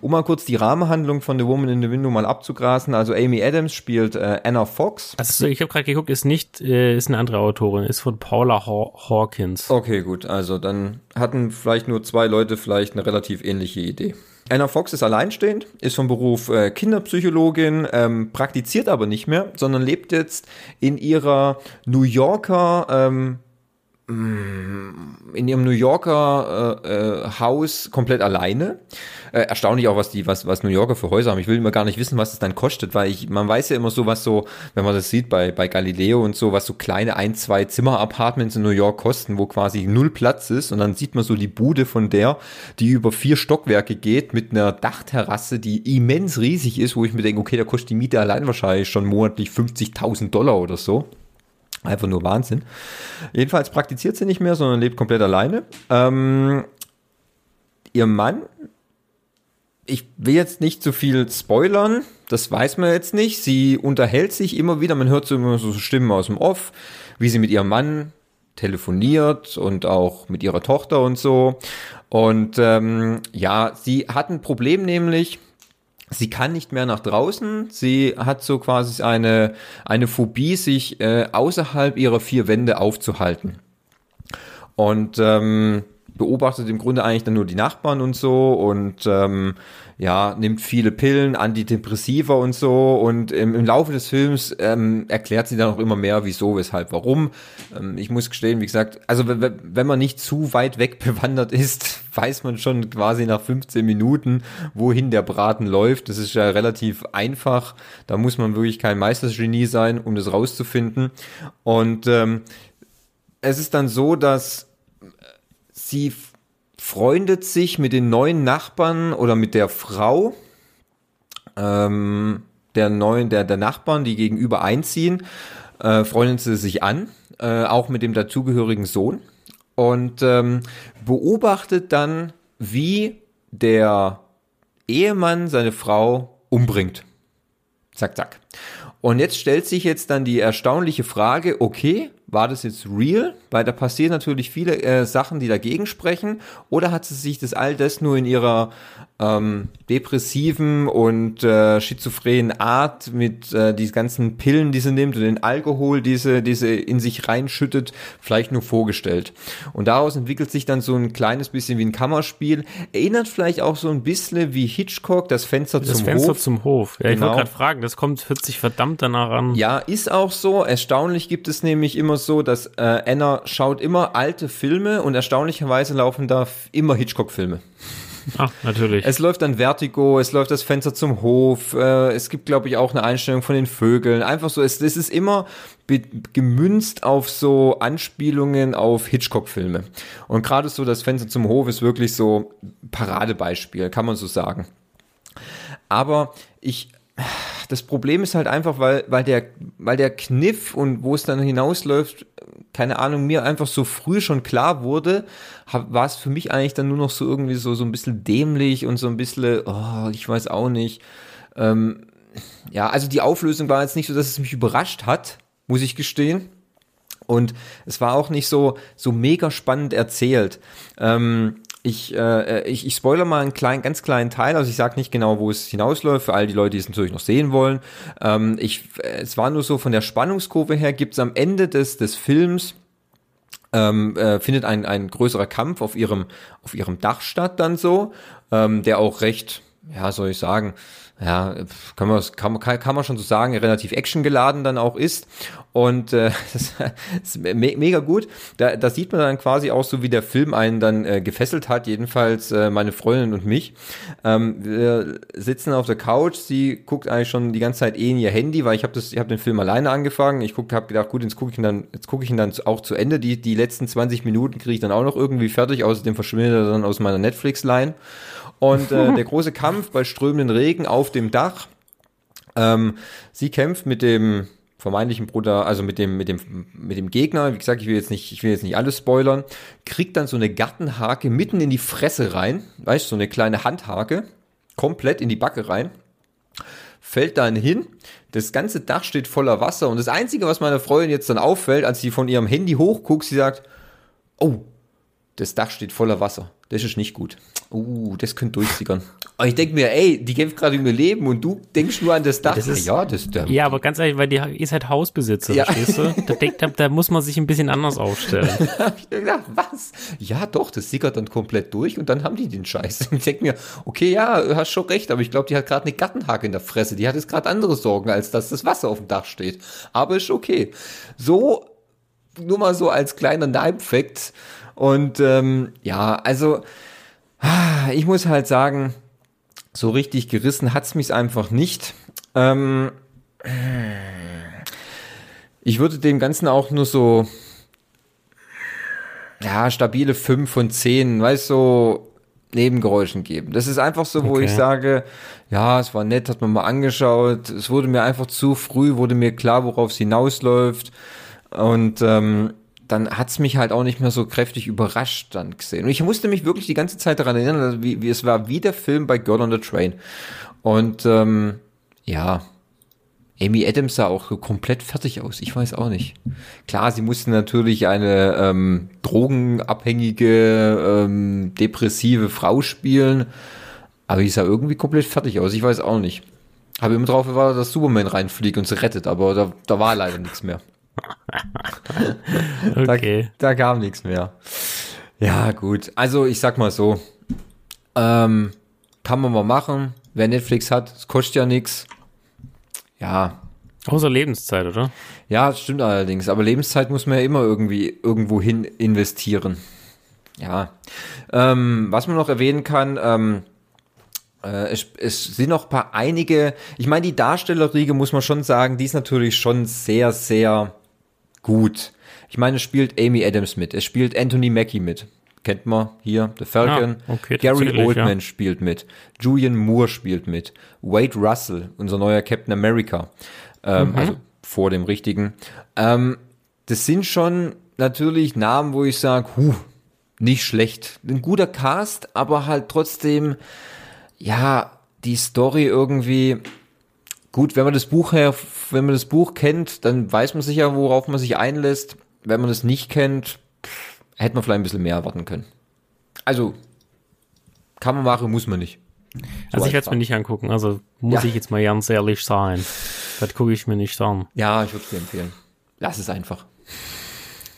Um mal kurz die Rahmenhandlung von The Woman in the Window mal abzugrasen. Also Amy Adams spielt äh, Anna Fox. Also ich habe gerade geguckt, ist nicht, äh, ist eine andere Autorin, ist von Paula Haw Hawkins. Okay, gut. Also dann hatten vielleicht nur zwei Leute vielleicht eine relativ ähnliche Idee. Anna Fox ist alleinstehend, ist vom Beruf äh, Kinderpsychologin, ähm, praktiziert aber nicht mehr, sondern lebt jetzt in ihrer New Yorker ähm, in ihrem New Yorker äh, äh, Haus komplett alleine. Äh, erstaunlich auch, was die, was, was New Yorker für Häuser haben. Ich will immer gar nicht wissen, was es dann kostet, weil ich, man weiß ja immer so, was so, wenn man das sieht bei, bei Galileo und so, was so kleine ein, zwei Zimmer-Apartments in New York kosten, wo quasi null Platz ist und dann sieht man so die Bude von der, die über vier Stockwerke geht, mit einer Dachterrasse, die immens riesig ist, wo ich mir denke, okay, da kostet die Miete allein wahrscheinlich schon monatlich 50.000 Dollar oder so. Einfach nur Wahnsinn. Jedenfalls praktiziert sie nicht mehr, sondern lebt komplett alleine. Ähm, ihr Mann, ich will jetzt nicht zu viel spoilern, das weiß man jetzt nicht. Sie unterhält sich immer wieder, man hört so immer so Stimmen aus dem Off, wie sie mit ihrem Mann telefoniert und auch mit ihrer Tochter und so. Und ähm, ja, sie hat ein Problem nämlich, Sie kann nicht mehr nach draußen. Sie hat so quasi eine, eine Phobie, sich äh, außerhalb ihrer vier Wände aufzuhalten. Und ähm, beobachtet im Grunde eigentlich dann nur die Nachbarn und so und ähm, ja, nimmt viele Pillen, Antidepressiva und so und im, im Laufe des Films ähm, erklärt sie dann auch immer mehr, wieso, weshalb, warum. Ähm, ich muss gestehen, wie gesagt, also wenn man nicht zu weit weg bewandert ist, weiß man schon quasi nach 15 Minuten, wohin der Braten läuft. Das ist ja relativ einfach. Da muss man wirklich kein Meistergenie sein, um das rauszufinden. Und ähm, es ist dann so, dass sie freundet sich mit den neuen Nachbarn oder mit der Frau ähm, der neuen, der, der Nachbarn, die gegenüber einziehen, äh, freundet sie sich an, äh, auch mit dem dazugehörigen Sohn und ähm, beobachtet dann, wie der Ehemann seine Frau umbringt. Zack, zack. Und jetzt stellt sich jetzt dann die erstaunliche Frage, okay, war das jetzt real? Weil da passieren natürlich viele äh, Sachen, die dagegen sprechen. Oder hat sie sich das all das nur in ihrer ähm, depressiven und äh, schizophrenen Art mit äh, die ganzen Pillen, die sie nimmt und den Alkohol, die sie, die sie in sich reinschüttet, vielleicht nur vorgestellt. Und daraus entwickelt sich dann so ein kleines bisschen wie ein Kammerspiel. Erinnert vielleicht auch so ein bisschen wie Hitchcock, das Fenster das zum Fenster Hof. zum Hof. Ja, ich Genau. wollte gerade fragen, das kommt, hört sich verdammt danach an. Ja, ist auch so. Erstaunlich gibt es nämlich immer so, dass äh, Anna schaut immer alte Filme und erstaunlicherweise laufen da immer Hitchcock-Filme. Ach, natürlich. Es läuft dann Vertigo, es läuft das Fenster zum Hof, äh, es gibt, glaube ich, auch eine Einstellung von den Vögeln. Einfach so, es, es ist immer gemünzt auf so Anspielungen auf Hitchcock-Filme. Und gerade so das Fenster zum Hof ist wirklich so Paradebeispiel, kann man so sagen. Aber ich, das Problem ist halt einfach, weil, weil der, weil der Kniff und wo es dann hinausläuft, keine Ahnung, mir einfach so früh schon klar wurde, war es für mich eigentlich dann nur noch so irgendwie so, so ein bisschen dämlich und so ein bisschen, oh, ich weiß auch nicht. Ähm, ja, also die Auflösung war jetzt nicht so, dass es mich überrascht hat, muss ich gestehen. Und es war auch nicht so, so mega spannend erzählt. Ähm, ich, äh, ich, ich spoiler mal einen kleinen, ganz kleinen Teil, also ich sage nicht genau, wo es hinausläuft, für all die Leute, die es natürlich noch sehen wollen. Ähm, ich, äh, es war nur so, von der Spannungskurve her gibt es am Ende des, des Films ähm, äh, findet ein, ein größerer Kampf auf ihrem, auf ihrem Dach statt dann so, ähm, der auch recht, ja, soll ich sagen, ja, kann man, kann, kann, man schon so sagen, relativ actiongeladen dann auch ist. Und äh, das ist me mega gut. Da, da sieht man dann quasi auch so, wie der Film einen dann äh, gefesselt hat, jedenfalls äh, meine Freundin und mich. Ähm, wir sitzen auf der Couch, sie guckt eigentlich schon die ganze Zeit eh in ihr Handy, weil ich habe habe den Film alleine angefangen. Ich guck, habe gedacht, gut, jetzt gucke ich ihn dann, jetzt gucke ich ihn dann auch zu Ende. Die, die letzten 20 Minuten kriege ich dann auch noch irgendwie fertig, außerdem verschwindet er dann aus meiner Netflix-Line. Und äh, der große Kampf bei strömenden Regen auf dem Dach. Ähm, sie kämpft mit dem vermeintlichen Bruder, also mit dem, mit dem, mit dem Gegner. Wie gesagt, ich will jetzt nicht, ich will jetzt nicht alles spoilern. Kriegt dann so eine Gattenhake mitten in die Fresse rein. Weißt du, so eine kleine Handhake. Komplett in die Backe rein. Fällt dann hin. Das ganze Dach steht voller Wasser. Und das Einzige, was meiner Freundin jetzt dann auffällt, als sie von ihrem Handy hochguckt, sie sagt, oh, das Dach steht voller Wasser. Das ist nicht gut. Uh, das könnte durchsickern. Aber ich denke mir, ey, die kämpft gerade um ihr Leben und du denkst nur an das Dach. Das ist- ja, das der, Ja, aber ganz ehrlich, weil die ist halt Hausbesitzer, Ja. verstehst du? Da, denkt, da, da muss man sich ein bisschen anders aufstellen. hab ich mir gedacht, was? Ja, doch, das sickert dann komplett durch und dann haben die den Scheiß. Ich denke mir, okay, ja, du hast schon recht, aber ich glaube, die hat gerade eine Gattenhake in der Fresse. Die hat jetzt gerade andere Sorgen, als dass das Wasser auf dem Dach steht. Aber ist okay. So, nur mal so als kleiner Nebenfakt. Und ähm, ja, also ah, ich muss halt sagen, so richtig gerissen hat's mich einfach nicht. Ähm, ich würde dem Ganzen auch nur so ja, stabile 5 von 10, weißt du, so Nebengeräuschen geben. Das ist einfach so, wo Okay. ich sage, ja, es war nett, hat man mal angeschaut. Es wurde mir einfach zu früh, wurde mir klar, worauf es hinausläuft. Und ähm, dann hat's mich halt auch nicht mehr so kräftig überrascht dann gesehen. Und ich musste mich wirklich die ganze Zeit daran erinnern, also wie, wie es war wie der Film bei Girl on the Train. Und ähm, ja, Amy Adams sah auch so komplett fertig aus. Ich weiß auch nicht. Klar, sie musste natürlich eine ähm, drogenabhängige, ähm, depressive Frau spielen, aber die sah irgendwie komplett fertig aus. Ich weiß auch nicht. Habe immer drauf gewartet, dass Superman reinfliegt und sie rettet, aber da, da war leider nichts mehr. Okay. Da, da kam nichts mehr. Ja, gut. Also ich sag mal so, ähm, kann man mal machen. Wer Netflix hat, es kostet ja nichts. Ja, Außer Lebenszeit, oder? ja, das stimmt allerdings. Aber Lebenszeit muss man ja immer irgendwie irgendwo hin investieren. Ja. Ähm, was man noch erwähnen kann, ähm, äh, es, es sind noch ein paar einige, ich meine, die Darstellerriege muss man schon sagen, die ist natürlich schon sehr, sehr gut. Ich meine, es spielt Amy Adams mit, es spielt Anthony Mackie mit. Kennt man hier, The Falcon. Ah, okay, Gary Oldman ja. spielt mit. Julian Moore spielt mit. Wade Russell, unser neuer Captain America. Ähm, Mhm. Also vor dem richtigen. Ähm, das sind schon natürlich Namen, wo ich sage, huh, nicht schlecht. Ein guter Cast, aber halt trotzdem, ja, die Story irgendwie, gut, wenn man das Buch her, wenn man das Buch kennt, dann weiß man sicher, worauf man sich einlässt. Wenn man das nicht kennt, hätte man vielleicht ein bisschen mehr erwarten können. Also, kann man machen, muss man nicht. So also ich werde es mir nicht angucken, also muss ja. ich jetzt mal ganz ehrlich sein. Das gucke ich mir nicht an. Ja, ich würde es dir empfehlen. Lass es einfach.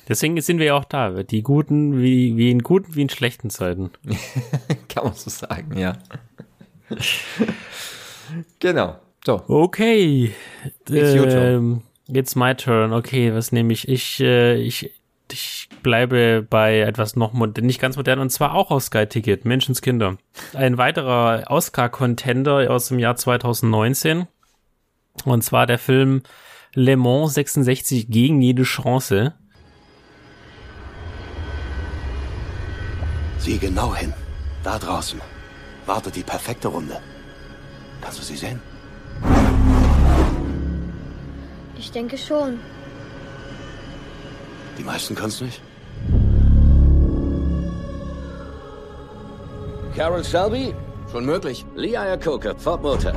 Deswegen sind wir ja auch da. Die guten, wie, wie in guten, wie in schlechten Zeiten. Kann man so sagen, ja. genau. So. Okay. Ähm, jetzt my turn. Okay, was nehme ich? Ich, äh, ich, ich bleibe bei etwas noch nicht ganz modern und zwar auch aus Sky Ticket, Menschenskinder. Ein weiterer Oscar-Contender aus dem Jahr 2019. Und zwar der Film Le Mans 66 gegen jede Chance. Sieh genau hin. Da draußen wartet die perfekte Runde. Kannst du sie sehen? Ich denke schon. Die meisten können es nicht. Carol Shelby? Schon möglich. Lee Iacocca, Ford Motor.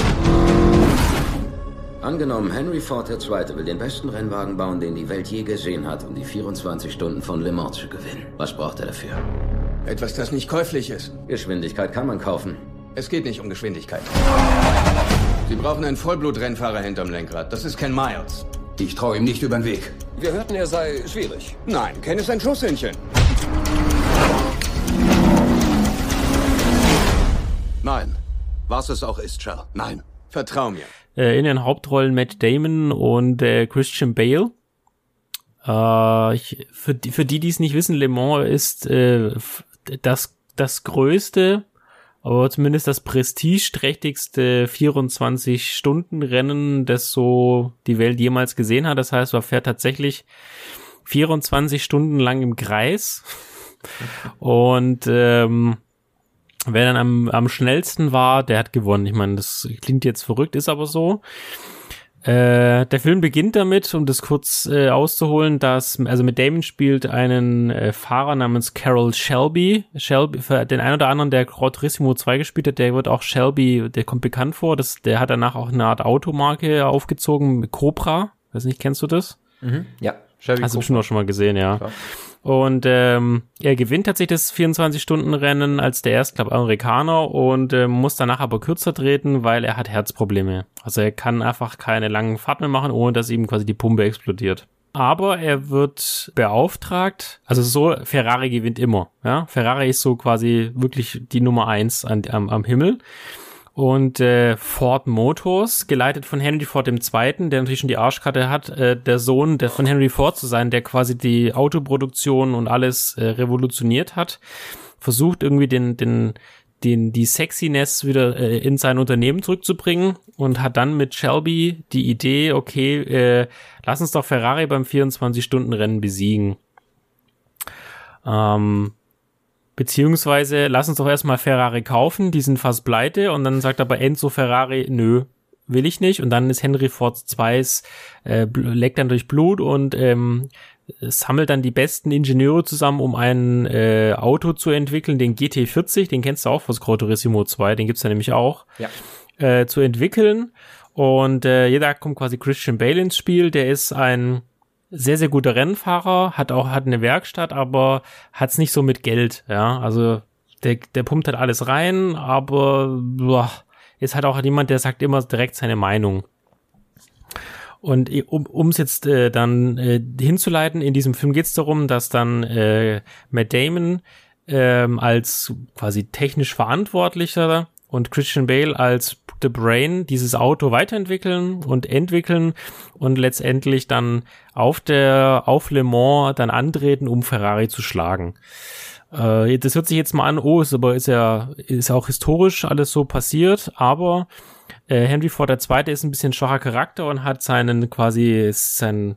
Angenommen, Henry Ford II. will den besten Rennwagen bauen, den die Welt je gesehen hat, um die 24 Stunden von Le Mans zu gewinnen. Was braucht er dafür? Etwas, das nicht käuflich ist. Geschwindigkeit kann man kaufen. Es geht nicht um Geschwindigkeit. Sie brauchen einen Vollblut-Rennfahrer hinterm Lenkrad. Das ist Ken Miles. Ich traue ihm nicht über den Weg. Wir hörten, er sei schwierig. Nein, Ken ist ein Schusshändchen. Nein. Was es auch ist, Charles. Nein. Vertrau mir. Äh, in den Hauptrollen Matt Damon und äh, Christian Bale. Äh, ich, für, die, für die, die es nicht wissen, Le Mans ist äh, das, das größte, aber zumindest das prestigeträchtigste 24-Stunden-Rennen, das so die Welt jemals gesehen hat. Das heißt, man fährt tatsächlich 24 Stunden lang im Kreis. Und ähm, Wer dann am, am schnellsten war, der hat gewonnen. Ich meine, das klingt jetzt verrückt, ist aber so. Äh, der Film beginnt damit, um das kurz äh, auszuholen, dass, also mit Damon spielt einen äh, Fahrer namens Carol Shelby. Shelby, für den einen oder anderen, der Turismo 2 gespielt hat, der wird auch Shelby, der kommt bekannt vor. Das, der hat danach auch eine Art Automarke aufgezogen, Cobra. Weiß nicht, kennst du das? Mhm. Ja, Shelby Hast du bestimmt auch schon mal gesehen, ja. Klar. Und ähm, er gewinnt tatsächlich das 24-Stunden-Rennen als der erste, Amerikaner und äh, muss danach aber kürzer treten, weil er hat Herzprobleme. Also er kann einfach keine langen Fahrten mehr machen, ohne dass ihm quasi die Pumpe explodiert. Aber er wird beauftragt, also so, Ferrari gewinnt immer. Ja? Ferrari ist so quasi wirklich die Nummer eins an, am, am Himmel und äh, Ford Motors, geleitet von Henry Ford II., der natürlich schon die Arschkarte hat, äh, der Sohn der von Henry Ford zu sein, der quasi die Autoproduktion und alles äh, revolutioniert hat, versucht irgendwie den, den, den, die Sexiness wieder äh, in sein Unternehmen zurückzubringen und hat dann mit Shelby die Idee, okay, äh, lass uns doch Ferrari beim 24-Stunden-Rennen besiegen. Ähm, Beziehungsweise lass uns doch erstmal Ferrari kaufen, die sind fast pleite und dann sagt aber Enzo Ferrari, nö, will ich nicht. Und dann ist Henry Ford II, äh, leckt dann durch Blut und ähm, sammelt dann die besten Ingenieure zusammen, um ein äh, Auto zu entwickeln, den GT40, den kennst du auch aus Gran Turismo 2, den gibt's ja nämlich auch, ja. äh, zu entwickeln. Und äh, jeder kommt quasi Christian Bale ins Spiel, der ist ein sehr, sehr guter Rennfahrer, hat auch, hat eine Werkstatt, aber hat's nicht so mit Geld, ja. Also der, der pumpt halt alles rein, aber boah, ist halt auch jemand, der sagt immer direkt seine Meinung. Und um es jetzt äh, dann äh, hinzuleiten, in diesem Film geht's darum, dass dann äh, Matt Damon ähm, als quasi technisch Verantwortlicher und Christian Bale als The Brain dieses Auto weiterentwickeln und entwickeln und letztendlich dann auf der auf Le Mans dann antreten, um Ferrari zu schlagen. Äh, das hört sich jetzt mal an, oh, ist aber ist ja ist auch historisch alles so passiert, aber äh, Henry Ford II. ist ein bisschen schwacher Charakter und hat seinen quasi sein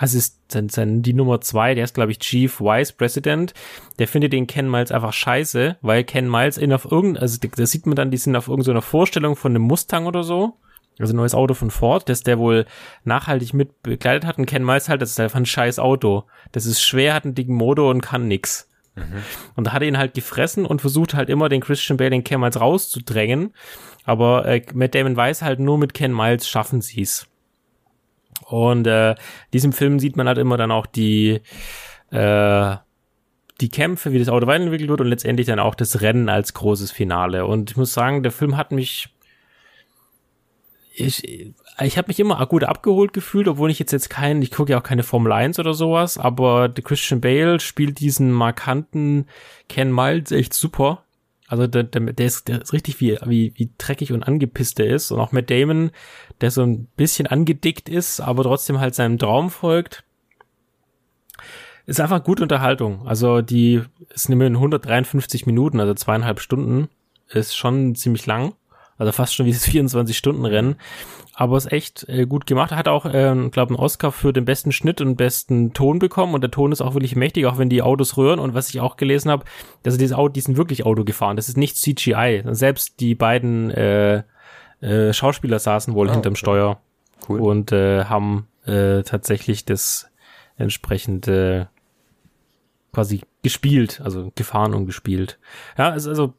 Assistent, sein, die Nummer zwei, der ist, glaube ich, Chief Vice President, der findet den Ken Miles einfach scheiße, weil Ken Miles in auf irgendein, also da sieht man dann, die sind auf irgendeiner Vorstellung von einem Mustang oder so, also ein neues Auto von Ford, das der wohl nachhaltig mit begleitet hat und Ken Miles halt, das ist einfach ein scheiß Auto. Das ist schwer, hat einen dicken Motor und kann nix. Mhm. Und da hat er ihn halt gefressen und versucht halt immer den Christian Bale den Ken Miles rauszudrängen. Aber äh, Matt Damon weiß halt, nur mit Ken Miles schaffen sie's. Und äh, diesem Film sieht man halt immer dann auch die äh, die Kämpfe, wie das Auto weiterentwickelt wird und letztendlich dann auch das Rennen als großes Finale. Und ich muss sagen, der Film hat mich ich, ich habe mich immer gut abgeholt gefühlt, obwohl ich jetzt jetzt kein, ich gucke ja auch keine Formel 1 oder sowas, aber der Christian Bale spielt diesen markanten Ken Miles echt super. Also der, der, der, ist, der ist richtig wie, wie, wie dreckig und angepisst der ist. Und auch Matt Damon, der so ein bisschen angedickt ist, aber trotzdem halt seinem Traum folgt. Ist einfach gute Unterhaltung. Also die ist immerhin 153 Minuten, also zweieinhalb Stunden. Ist schon ziemlich lang. Also fast schon wie das 24-Stunden-Rennen. Aber ist echt äh, gut gemacht. Er hat auch, äh, glaube einen Oscar für den besten Schnitt und besten Ton bekommen. Und der Ton ist auch wirklich mächtig, auch wenn die Autos rühren. Und was ich auch gelesen habe, dass diese Auto, die sind wirklich Auto gefahren. Das ist nicht CGI. Selbst die beiden äh, äh, Schauspieler saßen wohl oh, hinterm okay. Steuer cool. und äh, haben äh, tatsächlich das entsprechende quasi gespielt, also gefahren und gespielt. Ja, also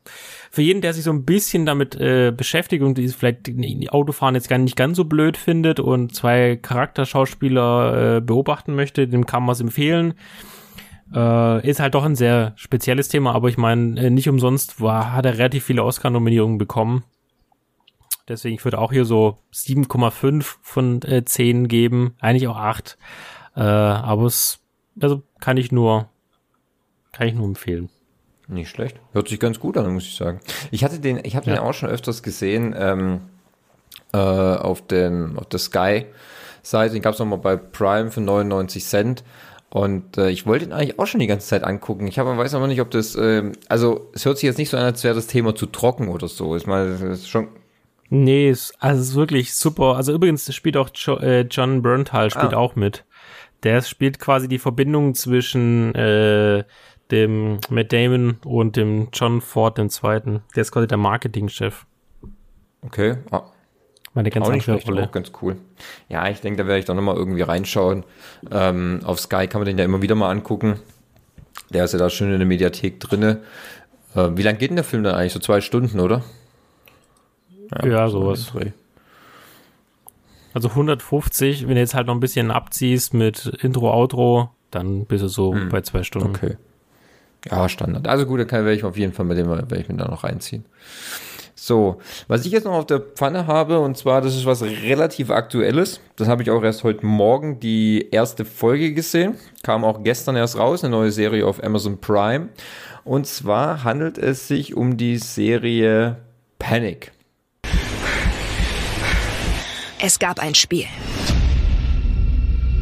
für jeden, der sich so ein bisschen damit äh, beschäftigt und die vielleicht Autofahren jetzt gar nicht ganz so blöd findet und zwei Charakterschauspieler äh, beobachten möchte, dem kann man es empfehlen. Äh, ist halt doch ein sehr spezielles Thema, aber ich meine, äh, nicht umsonst war, hat er relativ viele Oscar-Nominierungen bekommen. Deswegen, ich würde auch hier so 7,5 von äh, 10 geben, eigentlich auch 8. Äh, aber es, also kann ich nur kann ich nur empfehlen. Nicht schlecht. Hört sich ganz gut an, muss ich sagen. Ich hatte den, ich habe ja. den auch schon öfters gesehen ähm, äh, auf, den, auf der Sky-Seite. Den gab es nochmal bei Prime für 99 Cent. Und äh, ich wollte ihn eigentlich auch schon die ganze Zeit angucken. Ich habe, weiß aber nicht, ob das, äh, also es hört sich jetzt nicht so an, als wäre das Thema zu trocken oder so. Ich meine, das ist schon. Nee, es, also es ist wirklich super. Also übrigens spielt auch jo, äh, John Berntal spielt ah. auch mit. Der spielt quasi die Verbindung zwischen äh, dem Matt Damon und dem John Ford den zweiten. Der ist quasi der Marketingchef. Okay. Ah. Meine ganz andere Rolle. Auch ganz cool. Ja, ich denke, da werde ich doch nochmal irgendwie reinschauen. Ähm, auf Sky kann man den ja immer wieder mal angucken. Der ist ja da schön in der Mediathek drinne. Äh, wie lang geht denn der Film dann eigentlich? So zwei Stunden, oder? Ja, ja sowas. Also 150, wenn du jetzt halt noch ein bisschen abziehst mit Intro, Outro, dann bist du so hm. bei zwei Stunden. Okay. Ja, Standard. Also gut, da kann, werde ich auf jeden Fall mit dem werde ich mir da noch reinziehen. So, was ich jetzt noch auf der Pfanne habe, und zwar, das ist was relativ Aktuelles. Das habe ich auch erst heute Morgen die erste Folge gesehen. Kam auch gestern erst raus, eine neue Serie auf Amazon Prime. Und zwar handelt es sich um die Serie Panic. Es gab ein Spiel.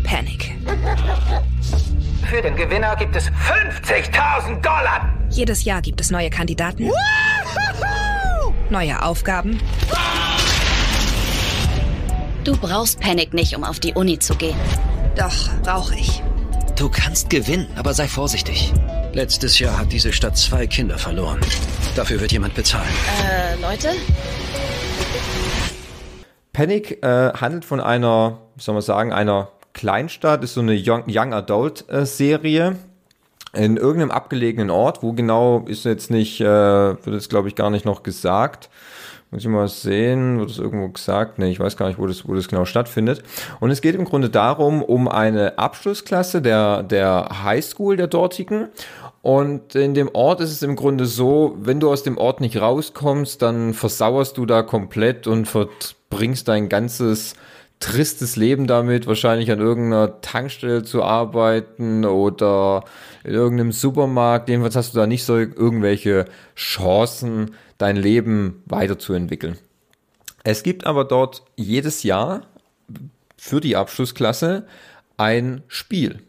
Panic. Für den Gewinner gibt es 50.000 Dollar. Jedes Jahr gibt es neue Kandidaten. Neue Aufgaben. Du brauchst Panic nicht, um auf die Uni zu gehen. Doch, brauche ich. Du kannst gewinnen, aber sei vorsichtig. Letztes Jahr hat diese Stadt zwei Kinder verloren. Dafür wird jemand bezahlen. Äh, Leute? Panic äh, handelt von einer, wie soll man sagen, einer Kleinstadt, ist so eine Young, Young Adult äh, Serie in irgendeinem abgelegenen Ort, wo genau ist jetzt nicht, äh, wird jetzt glaube ich gar nicht noch gesagt. Muss ich mal sehen, wird es irgendwo gesagt? Nee, ich weiß gar nicht, wo das, wo das genau stattfindet. Und es geht im Grunde darum, um eine Abschlussklasse der, der Highschool der dortigen. Und in dem Ort ist es im Grunde so, wenn du aus dem Ort nicht rauskommst, dann versauerst du da komplett und verbringst dein ganzes tristes Leben damit, wahrscheinlich an irgendeiner Tankstelle zu arbeiten oder in irgendeinem Supermarkt. Jedenfalls hast du da nicht so irgendwelche Chancen, dein Leben weiterzuentwickeln. Es gibt aber dort jedes Jahr für die Abschlussklasse ein Spiel.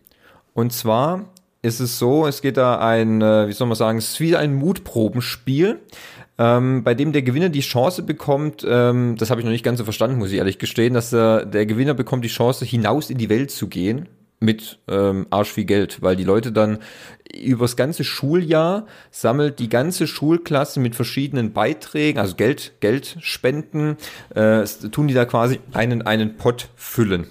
Und zwar ist es so, es geht da ein, äh, wie soll man sagen, es ist wie ein Mutprobenspiel ähm, bei dem der Gewinner die Chance bekommt, ähm, das habe ich noch nicht ganz so verstanden, muss ich ehrlich gestehen, dass äh, der Gewinner bekommt die Chance, hinaus in die Welt zu gehen mit ähm, arsch viel Geld, weil die Leute dann übers ganze Schuljahr sammelt die ganze Schulklasse mit verschiedenen Beiträgen, also Geld, Geld spenden, äh, tun die da quasi einen, einen Pot füllen.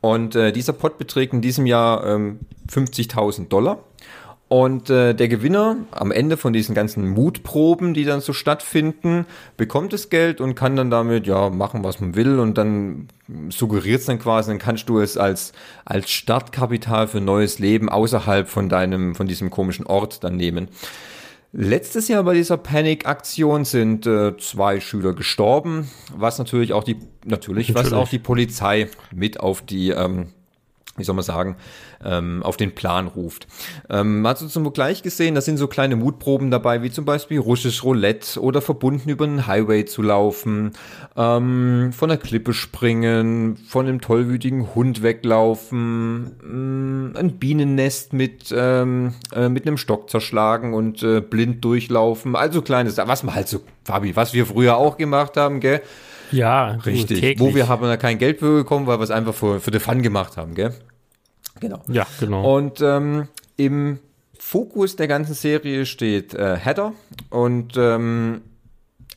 Und äh, dieser Pot beträgt in diesem Jahr ähm, 50.000 Dollar. Und äh, der Gewinner am Ende von diesen ganzen Mutproben, die dann so stattfinden, bekommt das Geld und kann dann damit ja machen, was man will. Und dann suggeriert es dann quasi, dann kannst du es als, als Startkapital für neues Leben außerhalb von deinem, von diesem komischen Ort dann nehmen. Letztes Jahr bei dieser Panic-Aktion sind äh, zwei Schüler gestorben, was natürlich auch die natürlich, natürlich, was auch die Polizei mit auf die ähm, wie soll man sagen, ähm, auf den Plan ruft. Ähm, hat so zum Vergleich gesehen, da sind so kleine Mutproben dabei, wie zum Beispiel russisches Roulette oder verbunden über einen Highway zu laufen, ähm, von der Klippe springen, von einem tollwütigen Hund weglaufen, ähm, ein Bienennest mit, ähm, äh, mit einem Stock zerschlagen und äh, blind durchlaufen. Also kleines, was man halt so, Fabi, was wir früher auch gemacht haben, gell? Ja, richtig. Täglich. Wo wir haben da kein Geld für bekommen, weil wir es einfach für, für den Fun gemacht haben, gell? Genau. Ja, genau. Und ähm, im Fokus der ganzen Serie steht äh, Heather und ähm,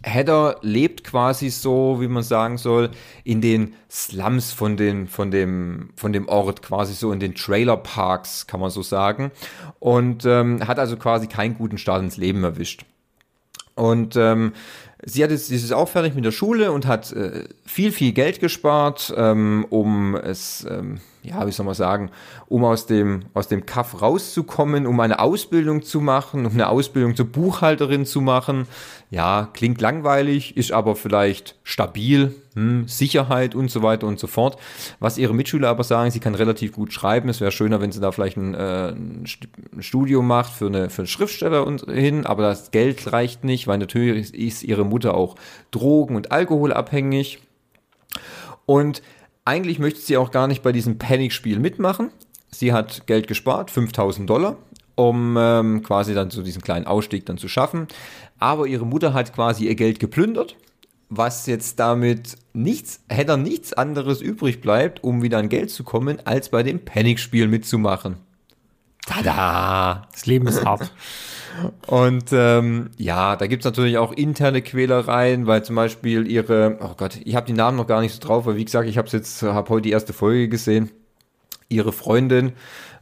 Heather lebt quasi so, wie man sagen soll, in den Slums von, den, von, dem, von dem Ort, quasi so in den Trailerparks, kann man so sagen. Und ähm, hat also quasi keinen guten Start ins Leben erwischt. Und ähm, sie hat jetzt, sie ist auch fertig mit der Schule und hat äh, viel, viel Geld gespart, ähm, um es ähm, ja, wie soll man sagen, um aus dem, aus dem Kaff rauszukommen, um eine Ausbildung zu machen, um eine Ausbildung zur Buchhalterin zu machen. Ja, klingt langweilig, ist aber vielleicht stabil, hm, Sicherheit und so weiter und so fort. Was ihre Mitschüler aber sagen, sie kann relativ gut schreiben. Es wäre schöner, wenn sie da vielleicht ein, äh, ein Studium macht für eine, für einen Schriftsteller und hin, aber das Geld reicht nicht, weil natürlich ist ihre Mutter auch drogen- und alkoholabhängig. Und eigentlich möchte sie auch gar nicht bei diesem Panic-Spiel mitmachen. Sie hat Geld gespart, 5000 Dollar, um ähm, quasi dann so diesen kleinen Ausstieg dann zu schaffen. Aber ihre Mutter hat quasi ihr Geld geplündert, was jetzt damit nichts, hätte nichts anderes übrig bleibt, um wieder an Geld zu kommen, als bei dem Panic-Spiel mitzumachen. Tada! Das Leben ist hart. Und ähm, ja, da gibt's natürlich auch interne Quälereien, weil zum Beispiel ihre, oh Gott, ich habe die Namen noch gar nicht so drauf, weil wie gesagt, ich habe jetzt, habe heute die erste Folge gesehen. Ihre Freundin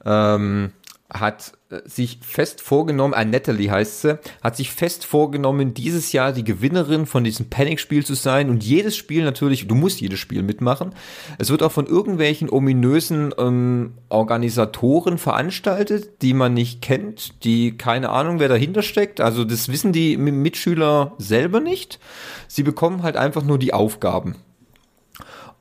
ähm, hat sich fest vorgenommen, äh, Natalie heißt sie, hat sich fest vorgenommen, dieses Jahr die Gewinnerin von diesem Panic-Spiel zu sein und jedes Spiel natürlich, du musst jedes Spiel mitmachen. Es wird auch von irgendwelchen ominösen ähm, Organisatoren veranstaltet, die man nicht kennt, die keine Ahnung, wer dahinter steckt. Also das wissen die Mitschüler selber nicht. Sie bekommen halt einfach nur die Aufgaben.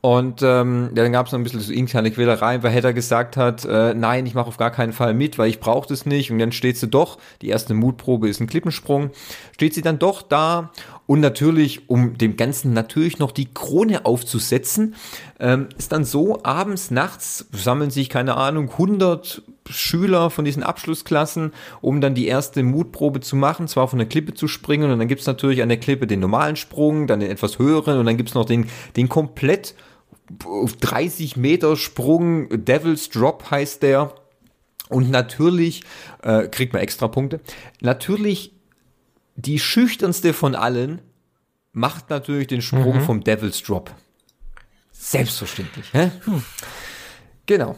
Und ähm, ja, dann gab es noch ein bisschen so interne Quälereien, weil Hedda gesagt hat, äh, nein, ich mache auf gar keinen Fall mit, weil ich brauche das nicht. Und dann steht sie doch, die erste Mutprobe ist ein Klippensprung, steht sie dann doch da und natürlich, um dem Ganzen natürlich noch die Krone aufzusetzen, ähm, ist dann so, abends, nachts sammeln sich, keine Ahnung, 100 Schüler von diesen Abschlussklassen, um dann die erste Mutprobe zu machen, zwar von der Klippe zu springen und dann gibt's natürlich an der Klippe den normalen Sprung, dann den etwas höheren und dann gibt's noch den, den komplett 30 Meter Sprung, Devil's Drop heißt der. Und natürlich äh, kriegt man extra Punkte. Natürlich die schüchternste von allen macht natürlich den Sprung mhm. vom Devil's Drop. Selbstverständlich. Hä? Hm. Genau.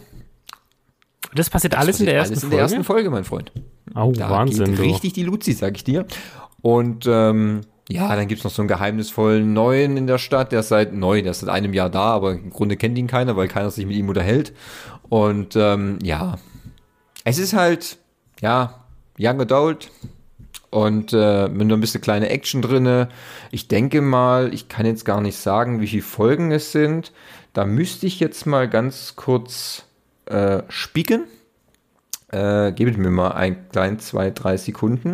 Das passiert das alles passiert in der ersten alles Folge. in der ersten Folge, mein Freund. Oh, da Wahnsinn. Richtig die Luzi, sag ich dir. Und ähm, ja, dann gibt's noch so einen geheimnisvollen Neuen in der Stadt, der ist seit neu, der ist seit einem Jahr da, aber im Grunde kennt ihn keiner, weil keiner sich mit ihm unterhält. Und ähm, ja, es ist halt, ja, Young Adult und äh, mit nur ein bisschen kleine Action drinne. Ich denke mal, ich kann jetzt gar nicht sagen, wie viele Folgen es sind. Da müsste ich jetzt mal ganz kurz äh, spicken. Äh, gebet mir mal ein klein, zwei, drei Sekunden.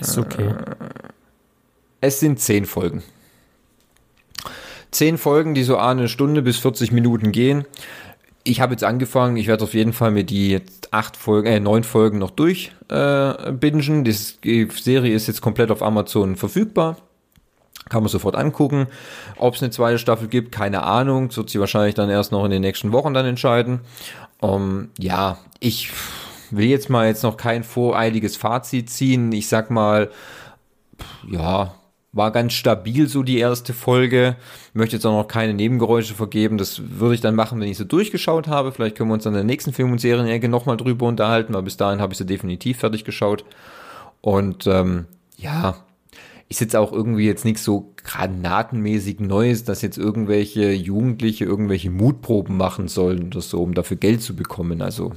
Ist okay. Äh, es sind zehn Folgen. Zehn Folgen, die so eine Stunde bis 40 Minuten gehen. Ich habe jetzt angefangen, ich werde auf jeden Fall mir die acht Folgen, äh, neun Folgen noch durchbingen. Äh, die Serie ist jetzt komplett auf Amazon verfügbar. Kann man sofort angucken. Ob es eine zweite Staffel gibt, keine Ahnung. Das wird sie wahrscheinlich dann erst noch in den nächsten Wochen dann entscheiden. Um, ja, ich will jetzt mal jetzt noch kein voreiliges Fazit ziehen. Ich sag mal, ja, war ganz stabil so die erste Folge. Möchte jetzt auch noch keine Nebengeräusche vergeben. Das würde ich dann machen, wenn ich sie durchgeschaut habe. Vielleicht können wir uns an der nächsten Film- und Serienecke nochmal drüber unterhalten, weil bis dahin habe ich sie definitiv fertig geschaut. Und ähm, ja, ist jetzt auch irgendwie jetzt nichts so granatenmäßig Neues, dass jetzt irgendwelche Jugendliche irgendwelche Mutproben machen sollen oder so, um dafür Geld zu bekommen. Also,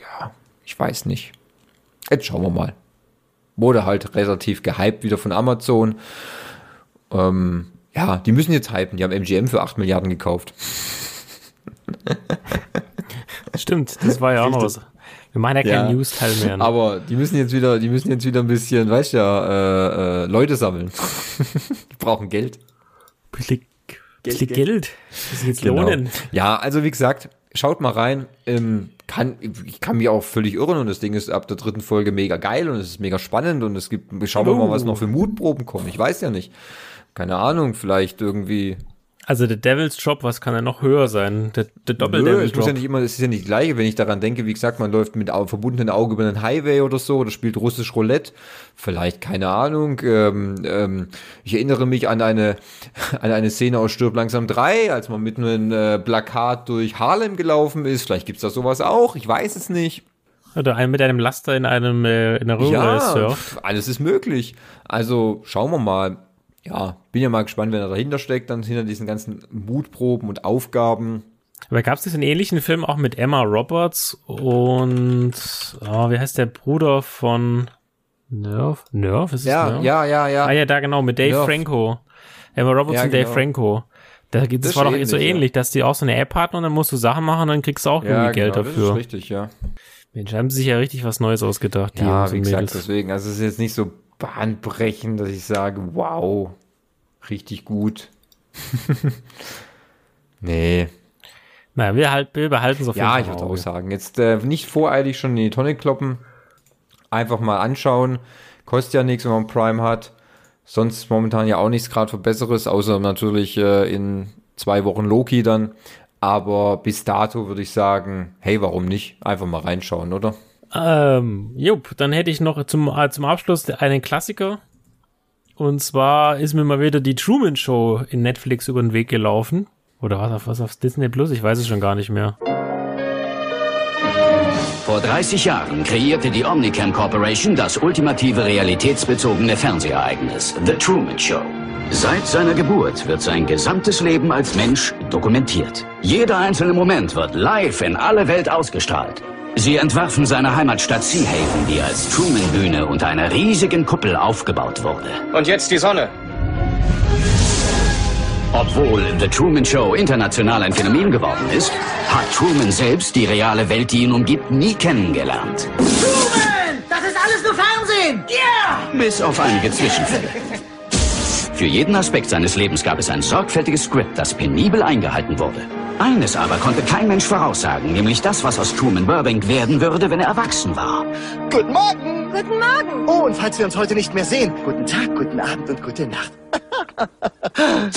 ja, ich weiß nicht. Jetzt schauen wir mal. Wurde halt relativ gehypt wieder von Amazon. Ähm, ja, die müssen jetzt hypen. Die haben MGM für 8 Milliarden gekauft. Stimmt, das war ja auch noch was. Wir machen ja keinen ja, News-Teil mehr. Ne? Aber die müssen jetzt wieder, die müssen jetzt wieder ein bisschen, weißt ja, äh, äh, Leute sammeln. die brauchen Geld. Bisschen Geld. Bisschen Geld. Das jetzt genau. lohnen. Ja, also wie gesagt, schaut mal rein. Ähm, kann, ich kann mich auch völlig irren und das Ding ist ab der dritten Folge mega geil und es ist mega spannend und es gibt, schauen wir mal, was noch für Mutproben kommen. Ich weiß ja nicht. Keine Ahnung, vielleicht irgendwie also der Devil's Job, was kann er noch höher sein? Der, der Doppel-Devil's Job. Muss ja nicht immer, es ist ja nicht die gleiche, wenn ich daran denke, wie gesagt, man läuft mit verbundenen Augen über einen Highway oder so oder spielt russisch Roulette. Vielleicht, keine Ahnung. Ähm, ähm, ich erinnere mich an eine, an eine Szene aus Stirb langsam 3, als man mit einem äh, Plakat durch Harlem gelaufen ist. Vielleicht gibt's da sowas auch, ich weiß es nicht. Oder ein mit einem Laster in einem äh, in der Röhre ja, surft. alles ist möglich. Also schauen wir mal ja, bin ja mal gespannt, wenn er dahinter steckt, dann hinter diesen ganzen Mutproben und Aufgaben. Aber gab es diesen ähnlichen Film auch mit Emma Roberts und oh, wie heißt der Bruder von Nerv? Nerv? Ist es ja, Nerv? ja, ja, ja. Ah ja, da genau, mit Dave Nerv. Franco. Emma Roberts ja, und Dave genau. Franco. Da, das, das war doch ähnlich, so ähnlich, ja. dass die auch so eine App hatten und dann musst du Sachen machen und dann kriegst du auch irgendwie Geld genau, dafür. Das ist richtig, ja. Mensch, haben sie sich ja richtig was Neues ausgedacht. ja, wie gesagt, deswegen, also es ist jetzt nicht so bahnbrechend, dass ich sage, wow, richtig gut. nee. Naja, wir, halt, wir behalten es auf jeden Ja, ich würde auch sagen. Jetzt äh, nicht voreilig schon in die Tonne kloppen. Einfach mal anschauen. Kostet ja nichts, wenn man Prime hat. Sonst momentan ja auch nichts gerade für Besseres, außer natürlich äh, in zwei Wochen Loki dann. Aber bis dato würde ich sagen, hey, warum nicht? Einfach mal reinschauen, oder? Ähm, jupp, dann hätte ich noch zum, äh, zum Abschluss einen Klassiker. Und zwar ist mir mal wieder die Truman Show in Netflix über den Weg gelaufen. Oder was auf was auf Disney Plus? Ich weiß es schon gar nicht mehr. Vor 30 Jahren kreierte die Omnicam Corporation das ultimative realitätsbezogene Fernsehereignis, The Truman Show. Seit seiner Geburt wird sein gesamtes Leben als Mensch dokumentiert. Jeder einzelne Moment wird live in alle Welt ausgestrahlt. Sie entwarfen seine Heimatstadt Seahaven, die als Truman-Bühne unter einer riesigen Kuppel aufgebaut wurde. Und jetzt die Sonne. Obwohl The Truman Show international ein Phänomen geworden ist, hat Truman selbst die reale Welt, die ihn umgibt, nie kennengelernt. Truman! Das ist alles nur Fernsehen! Yeah! Bis auf einige Zwischenfälle. Für jeden Aspekt seines Lebens gab es ein sorgfältiges Skript, das penibel eingehalten wurde. Eines aber konnte kein Mensch voraussagen, nämlich das, was aus Truman Burbank werden würde, wenn er erwachsen war. Guten Morgen! Guten Morgen! Oh, und falls wir uns heute nicht mehr sehen, guten Tag, guten Abend und gute Nacht.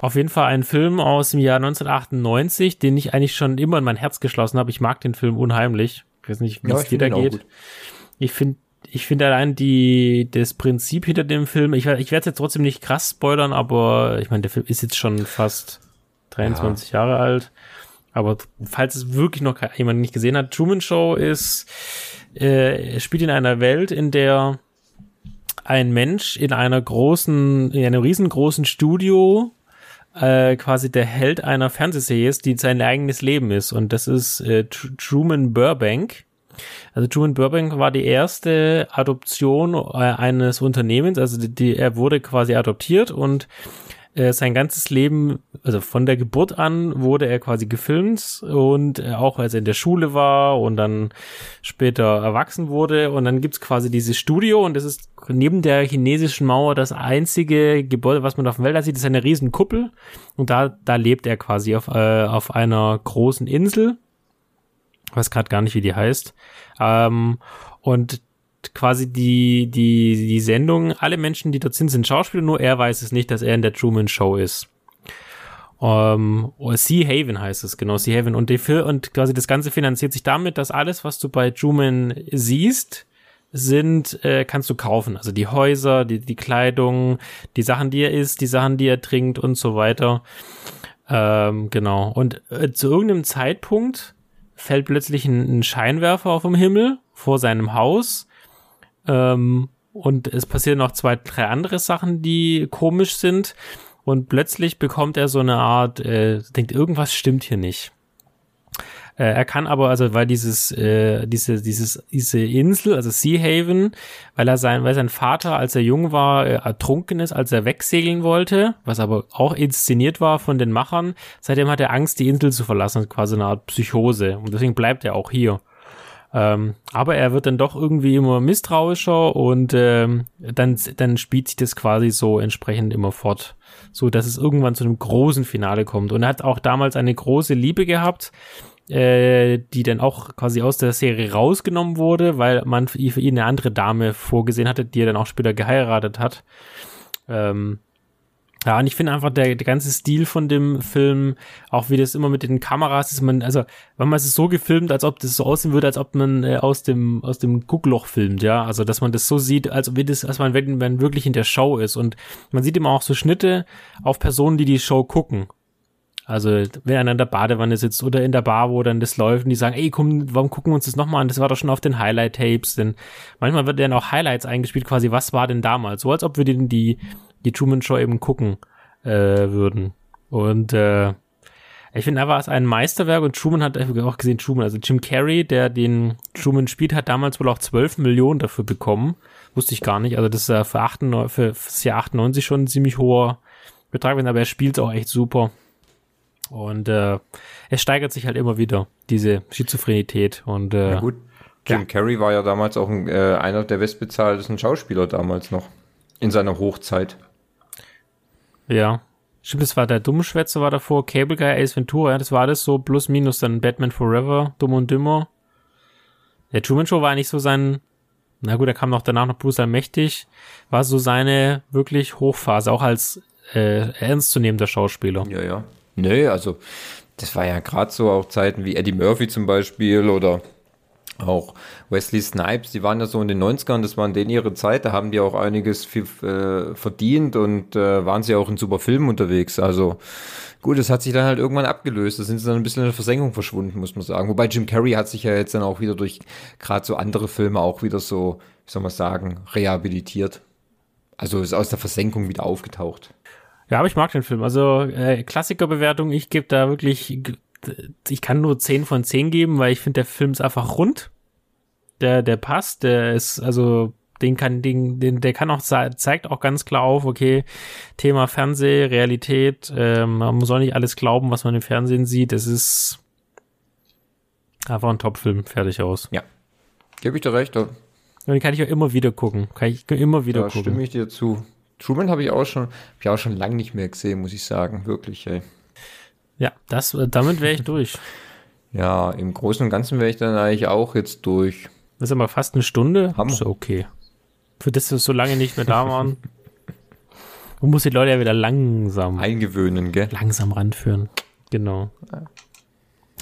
Auf jeden Fall ein Film aus dem Jahr 1998, den ich eigentlich schon immer in mein Herz geschlossen habe. Ich mag den Film unheimlich. Ich weiß nicht, wie ja, es dir da geht. Ich finde ich finde allein die, das Prinzip hinter dem Film, ich, ich werde jetzt trotzdem nicht krass spoilern, aber ich meine, der Film ist jetzt schon fast 23 ja. Jahre alt. Aber falls es wirklich noch jemand nicht gesehen hat, Truman Show ist, äh, spielt in einer Welt, in der ein Mensch in einer großen, in einem riesengroßen Studio äh, quasi der Held einer Fernsehserie ist, die sein eigenes Leben ist. Und das ist äh, Truman Burbank. Also Truman Burbank war die erste Adoption äh, eines Unternehmens. Also die, die, er wurde quasi adoptiert und äh, sein ganzes Leben, also von der Geburt an wurde er quasi gefilmt und äh, auch als er in der Schule war und dann später erwachsen wurde und dann gibt's quasi dieses Studio und das ist neben der chinesischen Mauer das einzige Gebäude, was man auf der Welt sieht, das ist eine riesen Kuppel und da, da lebt er quasi auf, äh, auf einer großen Insel. Weiß gerade gar nicht, wie die heißt. Ähm, und quasi die, die, die Sendung, alle Menschen, die dort sind, sind Schauspieler, nur er weiß es nicht, dass er in der Truman Show ist. Um, ähm, Sea Haven heißt es, genau, Sea Haven. Und, die, und quasi das Ganze finanziert sich damit, dass alles, was du bei Truman siehst, sind, äh, kannst du kaufen. Also die Häuser, die, die Kleidung, die Sachen, die er isst, die Sachen, die er trinkt und so weiter. Ähm, genau. Und äh, zu irgendeinem Zeitpunkt fällt plötzlich ein, ein Scheinwerfer auf dem Himmel vor seinem Haus. Ähm, und es passieren noch zwei, drei andere Sachen, die komisch sind. Und plötzlich bekommt er so eine Art, äh, denkt, irgendwas stimmt hier nicht. Äh, er kann aber, also weil dieses, äh, diese, dieses, diese Insel, also Sea Haven, weil er sein, weil sein Vater, als er jung war, äh, ertrunken ist, als er wegsegeln wollte, was aber auch inszeniert war von den Machern, seitdem hat er Angst, die Insel zu verlassen, quasi eine Art Psychose. Und deswegen bleibt er auch hier. Ähm, aber er wird dann doch irgendwie immer misstrauischer und ähm, dann, dann spielt sich das quasi so entsprechend immer fort, so dass es irgendwann zu einem großen Finale kommt. Und er hat auch damals eine große Liebe gehabt, äh, die dann auch quasi aus der Serie rausgenommen wurde, weil man für ihn eine andere Dame vorgesehen hatte, die er dann auch später geheiratet hat. Ähm, ja, und ich finde einfach der, der ganze Stil von dem Film, auch wie das immer mit den Kameras ist, man, also, wenn man es so gefilmt, als ob das so aussehen würde, als ob man äh, aus dem, aus dem Guckloch filmt, ja. Also, dass man das so sieht, als wie das, als man, wenn man wirklich in der Show ist. Und man sieht immer auch so Schnitte auf Personen, die die Show gucken. Also, wenn einer in der Badewanne sitzt oder in der Bar, wo dann das läuft und die sagen, ey, komm, warum gucken wir uns das nochmal an? Das war doch schon auf den Highlight-Tapes. Denn manchmal wird dann auch Highlights eingespielt, quasi, was war denn damals? So als ob wir den, die, die Truman Show eben gucken äh, würden. Und äh, ich finde, er war es ein Meisterwerk und Truman hat auch gesehen, Truman, also Jim Carrey, der den Truman spielt, hat damals wohl auch 12 Millionen dafür bekommen. Wusste ich gar nicht. Also das ist ja für, 98, für das Jahr 98 schon ein ziemlich hoher Betrag, aber er spielt auch echt super. Und äh, es steigert sich halt immer wieder, diese Schizophrenität. Und äh, ja gut, Jim ja. Carrey war ja damals auch ein, äh, einer der bestbezahltesten Schauspieler damals noch. In seiner Hochzeit. Ja. Stimmt, das war der Dummschwätzer war davor, Cable Guy, Ace Ventura, ja, das war das so, plus minus dann Batman Forever, Dumm und Dümmer. Der Truman Show war nicht so sein, na gut, er kam noch danach noch Bruce Allmächtig, war so seine wirklich Hochphase, auch als äh, ernstzunehmender Schauspieler. Ja, ja. Nö, also das war ja gerade so auch Zeiten wie Eddie Murphy zum Beispiel oder auch Wesley Snipes, die waren ja so in den 90ern, das waren denen ihre Zeit, da haben die auch einiges viel, äh, verdient und äh, waren sie auch in super Filmen unterwegs. Also gut, das hat sich dann halt irgendwann abgelöst. Da sind sie dann ein bisschen in der Versenkung verschwunden, muss man sagen. Wobei Jim Carrey hat sich ja jetzt dann auch wieder durch gerade so andere Filme auch wieder so, wie soll man sagen, rehabilitiert. Also ist aus der Versenkung wieder aufgetaucht. Ja, aber ich mag den Film. Also äh, Klassikerbewertung, ich gebe da wirklich, ich kann nur 10 von 10 geben, weil ich finde, der Film ist einfach rund. Der, der passt, der ist, also den kann, den, den, der kann auch, zeigt auch ganz klar auf, okay, Thema Fernseh, Realität, ähm, man soll nicht alles glauben, was man im Fernsehen sieht. Es ist einfach ein Top-Film, fertig aus. Ja. Gebe ich dir recht. Und den kann ich auch immer wieder gucken. Kann ich immer wieder da gucken. stimme ich dir zu. Truman habe ich auch schon, ich auch schon lange nicht mehr gesehen, muss ich sagen, wirklich. Ey. Ja, das, äh, damit wäre ich durch. ja, im Großen und Ganzen wäre ich dann eigentlich auch jetzt durch. Das ist aber fast eine Stunde. Haben wir. okay. Für das wir so lange nicht mehr da waren. Man muss die Leute ja wieder langsam eingewöhnen, gell? Langsam ranführen. Genau.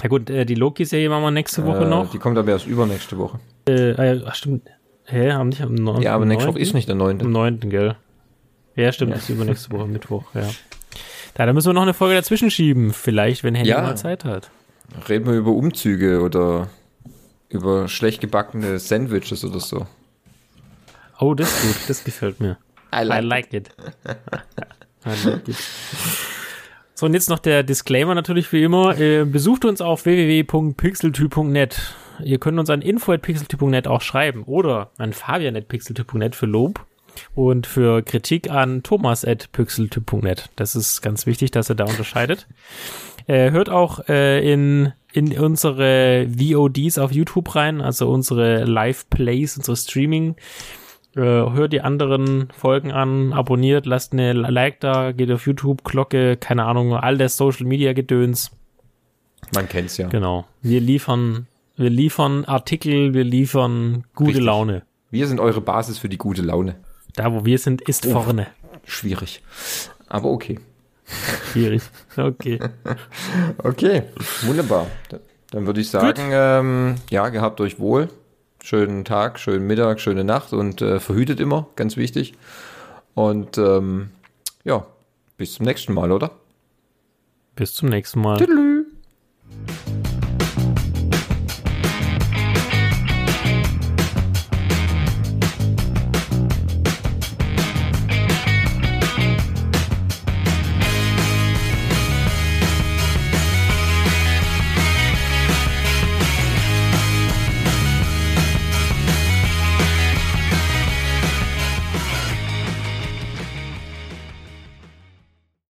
Ja gut, äh, die Loki-Serie machen wir nächste Woche äh, noch. Die kommt aber erst übernächste Woche. Äh, äh ach stimmt. Hä, haben nicht am 9. Ja, aber nächste Woche ist nicht der 9. Am 9. gell? Ja, stimmt, ja. ist übernächste Woche Mittwoch, ja. Da, da müssen wir noch eine Folge dazwischen schieben, vielleicht, wenn Henry ja. mal Zeit hat. Reden wir über Umzüge oder über schlecht gebackene Sandwiches oder so. Oh, das ist gut, das gefällt mir. I like, I like it. I like it. So, und jetzt noch der Disclaimer natürlich wie immer. Äh, besucht uns auf www.pixeltyp.net. Ihr könnt uns an info.pixeltyp.net auch schreiben oder an fabian.pixeltyp.net für Lob und für Kritik an thomas.pixeltyp.net. Das ist ganz wichtig, dass er da unterscheidet. Äh, hört auch äh, in, in unsere VODs auf YouTube rein, also unsere Live-Plays, unsere Streaming. Äh, hört die anderen Folgen an, abonniert, lasst eine Like da, geht auf YouTube, Glocke, keine Ahnung, all der Social Media Gedöns. Man kennt's ja. Genau. Wir liefern, wir liefern Artikel, wir liefern gute Richtig. Laune. Wir sind eure Basis für die gute Laune. Da, wo wir sind, ist oh, vorne. Schwierig. Aber okay. Schwierig. Okay. okay, wunderbar. Dann würde ich sagen, ähm, ja, gehabt euch wohl. schönen Tag, schönen Mittag, schöne Nacht und äh, verhütet immer, ganz wichtig. Und ähm, ja, bis zum nächsten Mal, oder? Bis zum nächsten Mal. Tüdelü.